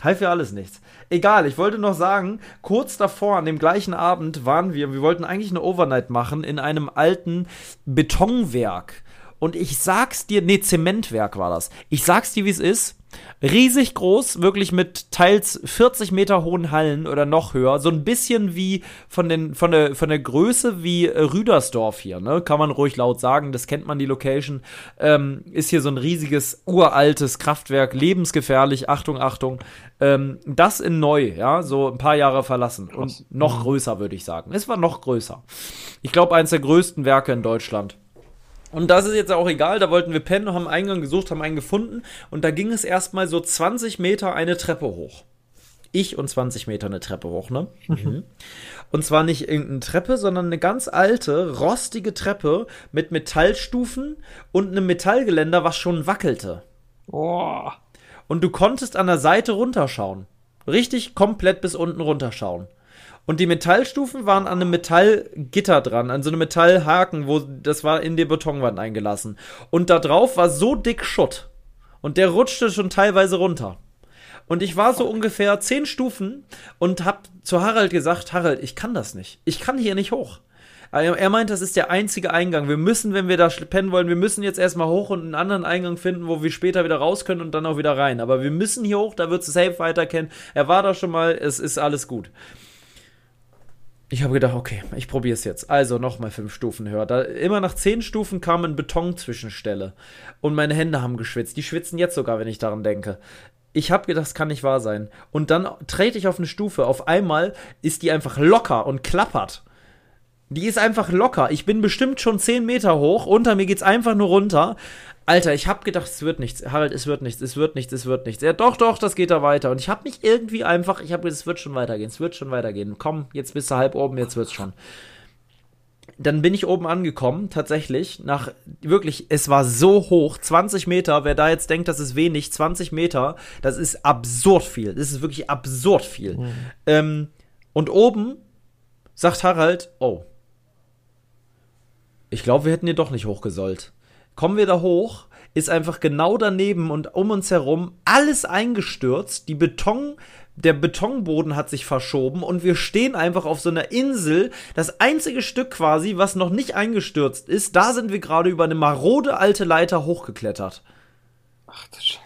Half ja alles nichts. Egal, ich wollte noch sagen, kurz davor, an dem gleichen Abend, waren wir, wir wollten eigentlich eine Overnight machen in einem alten Betonwerk. Und ich sag's dir, nee, Zementwerk war das. Ich sag's dir, wie es ist. Riesig groß, wirklich mit teils 40 Meter hohen Hallen oder noch höher. So ein bisschen wie von, den, von, der, von der Größe wie Rüdersdorf hier, ne? Kann man ruhig laut sagen, das kennt man die Location. Ähm, ist hier so ein riesiges, uraltes Kraftwerk, lebensgefährlich, Achtung, Achtung. Ähm, das in neu, ja, so ein paar Jahre verlassen. Und noch mhm. größer, würde ich sagen. Es war noch größer. Ich glaube, eines der größten Werke in Deutschland. Und das ist jetzt auch egal, da wollten wir pennen, haben einen Eingang gesucht, haben einen gefunden und da ging es erstmal so 20 Meter eine Treppe hoch. Ich und 20 Meter eine Treppe hoch, ne? Mhm. Und zwar nicht irgendeine Treppe, sondern eine ganz alte, rostige Treppe mit Metallstufen und einem Metallgeländer, was schon wackelte. Oh. Und du konntest an der Seite runterschauen. Richtig komplett bis unten runterschauen. Und die Metallstufen waren an einem Metallgitter dran, an so einem Metallhaken, wo das war in die Betonwand eingelassen. Und da drauf war so dick Schutt. Und der rutschte schon teilweise runter. Und ich war so ungefähr zehn Stufen und hab zu Harald gesagt, Harald, ich kann das nicht. Ich kann hier nicht hoch. Er meint, das ist der einzige Eingang. Wir müssen, wenn wir da pennen wollen, wir müssen jetzt erstmal hoch und einen anderen Eingang finden, wo wir später wieder raus können und dann auch wieder rein. Aber wir müssen hier hoch, da wird es safe weiterkennen. Er war da schon mal, es ist alles gut. Ich habe gedacht, okay, ich probiere es jetzt. Also nochmal fünf Stufen höher. Da, immer nach zehn Stufen kam ein Betonzwischenstelle. Und meine Hände haben geschwitzt. Die schwitzen jetzt sogar, wenn ich daran denke. Ich habe gedacht, das kann nicht wahr sein. Und dann trete ich auf eine Stufe. Auf einmal ist die einfach locker und klappert. Die ist einfach locker. Ich bin bestimmt schon zehn Meter hoch. Unter mir geht's einfach nur runter. Alter, ich hab gedacht, es wird nichts. Harald, es wird nichts, es wird nichts, es wird nichts. Ja, doch, doch, das geht da weiter. Und ich hab mich irgendwie einfach, ich hab gedacht, es wird schon weitergehen, es wird schon weitergehen. Komm, jetzt bist du halb oben, jetzt wird's schon. Dann bin ich oben angekommen, tatsächlich, nach, wirklich, es war so hoch, 20 Meter, wer da jetzt denkt, das ist wenig, 20 Meter, das ist absurd viel. Das ist wirklich absurd viel. Mhm. Ähm, und oben sagt Harald, oh, ich glaube, wir hätten hier doch nicht hochgesollt kommen wir da hoch, ist einfach genau daneben und um uns herum alles eingestürzt. Die Beton, der Betonboden hat sich verschoben und wir stehen einfach auf so einer Insel. Das einzige Stück quasi, was noch nicht eingestürzt ist, da sind wir gerade über eine marode alte Leiter hochgeklettert. Ach du Scheiße.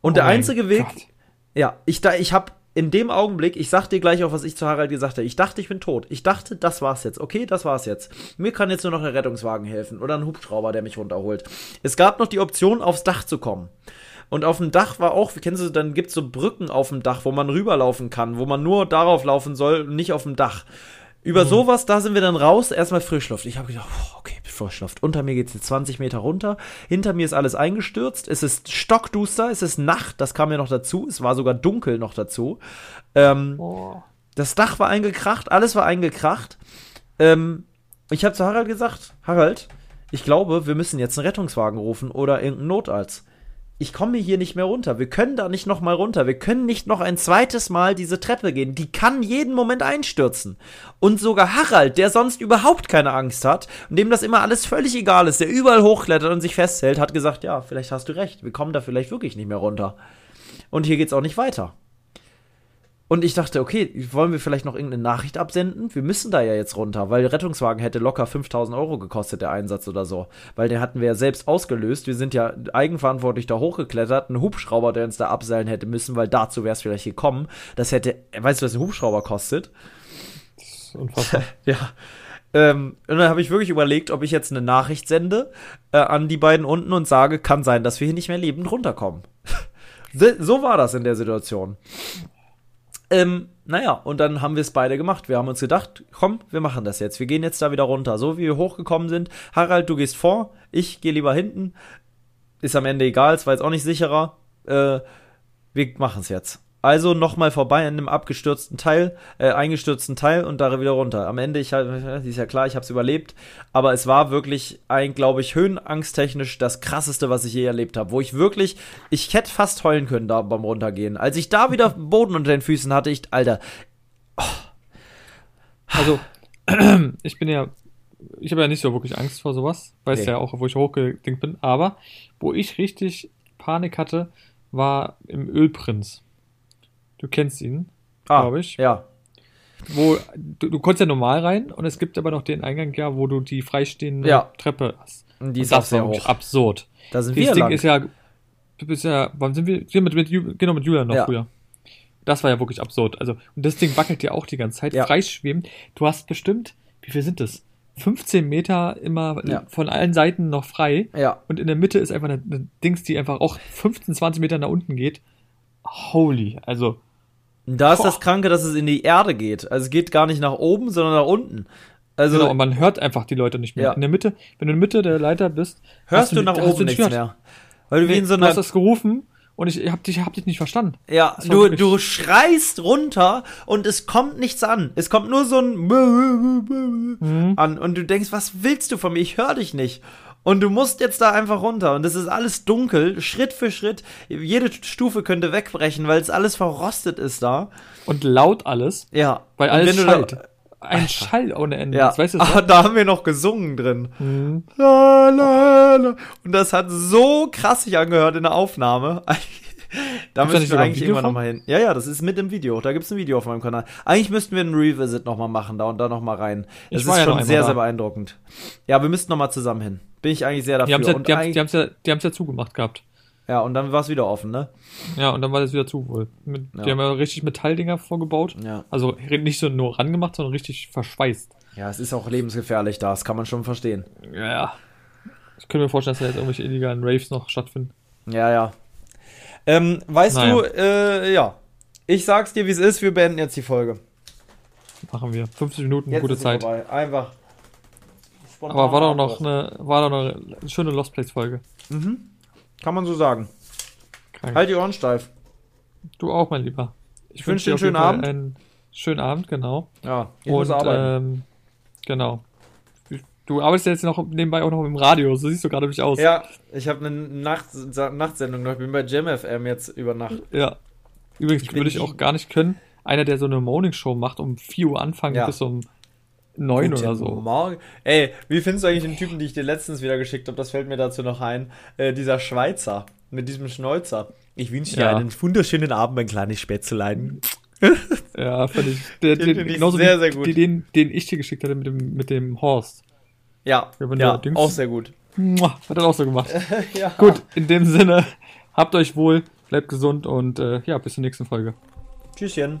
Und oh der einzige Weg, Gott. ja, ich da, ich habe in dem Augenblick, ich sag dir gleich auch, was ich zu Harald gesagt habe. Ich dachte, ich bin tot. Ich dachte, das war's jetzt. Okay, das war's jetzt. Mir kann jetzt nur noch ein Rettungswagen helfen oder ein Hubschrauber, der mich runterholt. Es gab noch die Option, aufs Dach zu kommen. Und auf dem Dach war auch, wie kennst du, dann gibt's so Brücken auf dem Dach, wo man rüberlaufen kann, wo man nur darauf laufen soll, nicht auf dem Dach. Über mhm. sowas, da sind wir dann raus, erstmal Frischluft. Ich habe gedacht, okay, Frischluft. Unter mir geht's jetzt 20 Meter runter. Hinter mir ist alles eingestürzt. Es ist stockduster, es ist Nacht, das kam ja noch dazu. Es war sogar dunkel noch dazu. Ähm, Oh. das Dach war eingekracht, alles war eingekracht. Ähm, ich habe zu Harald gesagt, Harald, ich glaube, wir müssen jetzt einen Rettungswagen rufen oder irgendeinen Notarzt. Ich komme hier nicht mehr runter. Wir können da nicht noch mal runter. Wir können nicht noch ein zweites Mal diese Treppe gehen. Die kann jeden Moment einstürzen. Und sogar Harald, der sonst überhaupt keine Angst hat und dem das immer alles völlig egal ist, der überall hochklettert und sich festhält, hat gesagt, ja, vielleicht hast du recht. Wir kommen da vielleicht wirklich nicht mehr runter. Und hier geht's auch nicht weiter. Und ich dachte, okay, wollen wir vielleicht noch irgendeine Nachricht absenden? Wir müssen da ja jetzt runter, weil der Rettungswagen hätte locker 5000 Euro gekostet, der Einsatz oder so. Weil den hatten wir ja selbst ausgelöst. Wir sind ja eigenverantwortlich da hochgeklettert. Ein Hubschrauber, der uns da abseilen hätte müssen, weil dazu wäre es vielleicht gekommen. Das hätte, weißt du, was ein Hubschrauber kostet? Das ist unfassbar. Ja. Ähm, und dann habe ich wirklich überlegt, ob ich jetzt eine Nachricht sende äh, an die beiden unten und sage, kann sein, dass wir hier nicht mehr lebend runterkommen. so war das in der Situation. Ähm, naja, und dann haben wir es beide gemacht. Wir haben uns gedacht, komm, wir machen das jetzt. Wir gehen jetzt da wieder runter. So wie wir hochgekommen sind. Harald, du gehst vor, ich gehe lieber hinten. Ist am Ende egal, es war jetzt auch nicht sicherer. Äh, wir machen es jetzt. Also nochmal vorbei an einem abgestürzten Teil, äh, eingestürzten Teil und da wieder runter. Am Ende, ich hab, ist ja klar, ich habe es überlebt, aber es war wirklich ein, glaube ich, höhenangsttechnisch das krasseste, was ich je erlebt habe. Wo ich wirklich, ich hätte fast heulen können da beim Runtergehen. Als ich da wieder Boden unter den Füßen hatte, ich, Alter, Also, ich bin ja, ich habe ja nicht so wirklich Angst vor sowas, weiß Nee. ja auch, wo ich hochgedingt bin, aber wo ich richtig Panik hatte, war im Ölprinz. Du kennst ihn, ah, glaube ich. Ja, Wo du, du konntest ja normal rein und es gibt aber noch den Eingang, ja, wo du die freistehende Ja. Treppe hast. und die ist auch sehr wirklich hoch. absurd. Da sind Dieses wir Ding lang. ist ja, du bist ja, wann sind wir? wir mit, mit, genau, mit Julian noch Ja. früher. Das war ja wirklich absurd. Also, und das Ding wackelt ja auch die ganze Zeit, Ja. freischwebend. Du hast bestimmt, wie viel sind das? 15 Meter immer Ja. von allen Seiten noch frei. ja, Und in der Mitte ist einfach eine, eine Dings, die einfach auch 15, 20 Meter nach unten geht. Holy, also, da ist Boah. das Kranke, dass es in die Erde geht. Also es geht gar nicht nach oben, sondern nach unten. Also genau, und man hört einfach die Leute nicht mehr. Ja. In der Mitte, wenn du in der Mitte der Leiter bist, hörst hast du nach oben du nichts gehört. mehr. Weil du wie Nee, in so du einer hast das gerufen und ich hab dich, hab dich nicht verstanden. Ja, du, wirklich- du schreist runter und es kommt nichts an. Es kommt nur so ein Mhm. an und du denkst, was willst du von mir? Ich höre dich nicht. Und du musst jetzt da einfach runter und es ist alles dunkel, Schritt für Schritt. Jede Stufe könnte wegbrechen, weil es alles verrostet ist da. Und laut alles, Ja. weil alles schallt. Ein Schall ohne Ende. ja, weißt du so? da haben wir noch gesungen drin. Mhm. La, la, la. Und das hat so krass sich angehört in der Aufnahme. da da müssen wir ein eigentlich von? nochmal hin. Ja, ja, das ist mit im Video. Da gibt's ein Video auf meinem Kanal. Eigentlich müssten wir einen Revisit nochmal machen, da und da nochmal rein. Das Ich war ist schon sehr, da. sehr beeindruckend. Ja, wir müssten nochmal zusammen hin. Bin ich eigentlich sehr Die dafür. haben es ja, die haben's ja, die haben's ja zugemacht gehabt. ja, und dann war es wieder offen, ne? Ja, und dann war das wieder zu wohl. Mit, Ja. Die haben ja richtig Metalldinger vorgebaut. Ja. Also nicht so nur rangemacht, sondern richtig verschweißt. Ja, es ist auch lebensgefährlich da, das kann man schon verstehen. Ja. Ich könnte mir vorstellen, dass da jetzt irgendwelche illegalen Raves noch stattfinden. Ja, ja. Ähm, weißt Naja. du, äh, ja. Ich sag's dir, wie es ist, wir beenden jetzt die Folge. Machen wir. 50 Minuten, Jetzt gute Zeit. Vorbei. Einfach. Aber war doch noch eine, war doch noch eine schöne Lost Place Folge. Mhm. Kann man so sagen. Krank. Halt die Ohren steif. Du auch, mein Lieber. Ich dir wünsche einen auf jeden schönen Abend. Einen schönen Abend, genau. Ja, ich muss Und arbeiten. ähm, genau. Du arbeitest ja jetzt noch nebenbei auch noch im Radio, so siehst du gerade mich aus. ja, ich habe eine Nacht Nachtsendung noch. Ich bin bei JamFM jetzt über Nacht. Ja. Übrigens Ich würde ich auch gar nicht können. Einer, der so eine Morning Show macht, um 4 Uhr anfangen Ja. bis um 9 Guten oder so. Morgen. Ey, wie findest du eigentlich den Typen, die ich dir letztens wieder geschickt habe? Das fällt mir dazu noch ein. Äh, dieser Schweizer mit diesem Schnäuzer. Ich wünsche dir Ja. einen wunderschönen Abend, mein kleines Spätzlein. Ja, fand ich. Der, Den den, genauso sehr, sehr gut. Den, den ich dir geschickt hatte mit dem, mit dem Horst. Ja, Ja, auch sehr gut. Muah, Hat er auch so gemacht. ja. Gut, in dem Sinne, habt euch wohl, bleibt gesund und äh, ja, bis zur nächsten Folge. Tschüsschen.